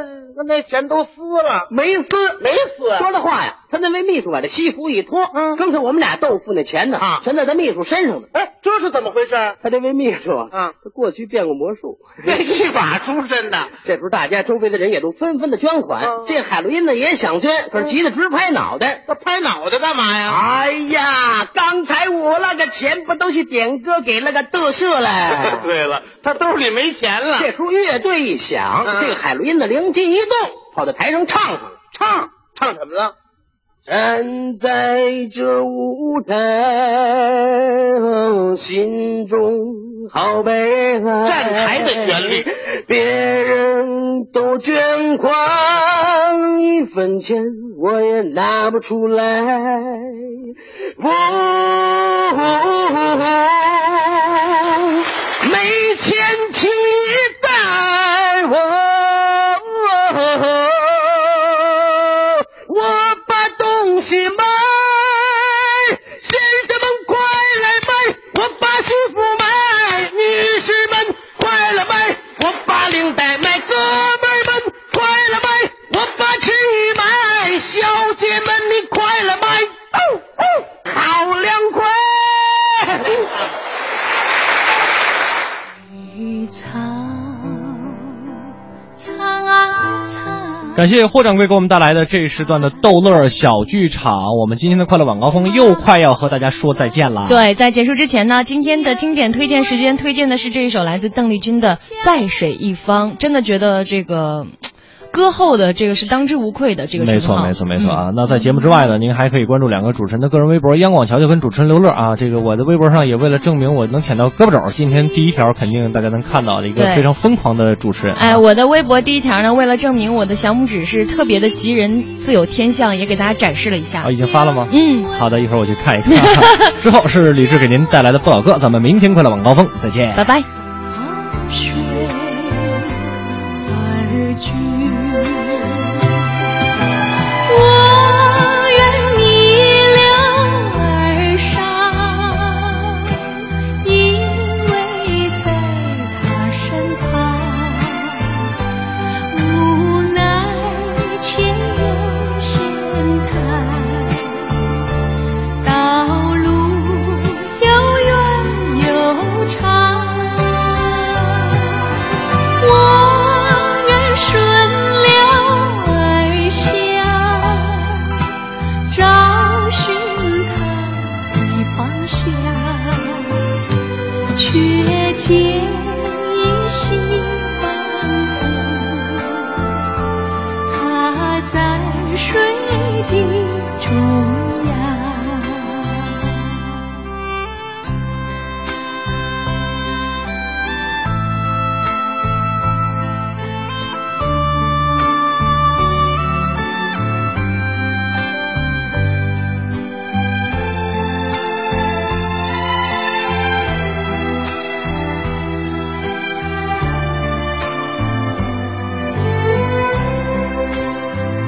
那钱都撕了，没撕，没撕。说的话呀，他那位秘书把这西服一脱，嗯，刚才我们俩豆腐那钱呢，啊，全在他秘书身上呢。哎，这是怎么回事？他这位秘书啊，啊，他过去变过魔术，变戏法出身的。这时候大家周围的人也都纷纷的捐款，嗯、这海洛因呢也想捐，可是急得直拍脑袋。他拍脑袋干嘛呀？哎呀，刚才我那个钱不都是点歌给那个嘚瑟了？对了，他兜里没钱了。这时候乐队一响，嗯、这个海洛因的灵机一动，跑到台上唱上了。唱唱什么了？站在这舞台，心中好悲哀。站台的旋律，别人都捐款，一分钱我也拿不出来。我没钱，感谢霍掌柜给我们带来的这一时段的逗乐小剧场。我们今天的快乐晚高峰又快要和大家说再见了。对，在结束之前呢，今天的经典推荐时间推荐的是这一首来自邓丽君的《在水一方》，真的觉得这个。歌后的这个是当之无愧的这个没错没错没错啊！那在节目之外呢，您还可以关注两个主持人的个人微博：央广乔乔跟主持人刘乐啊。这个我的微博上也为了证明我能舔到胳膊肘，今天第一条肯定大家能看到的一个非常疯狂的主持人。哎，我的微博第一条呢，为了证明我的小拇指是特别的吉人，自有天相，也给大家展示了一下。啊，已经发了吗？嗯，好的，一会儿我去看一看。之后是李志给您带来的不老歌，咱们明天快乐晚高峰再见，拜拜。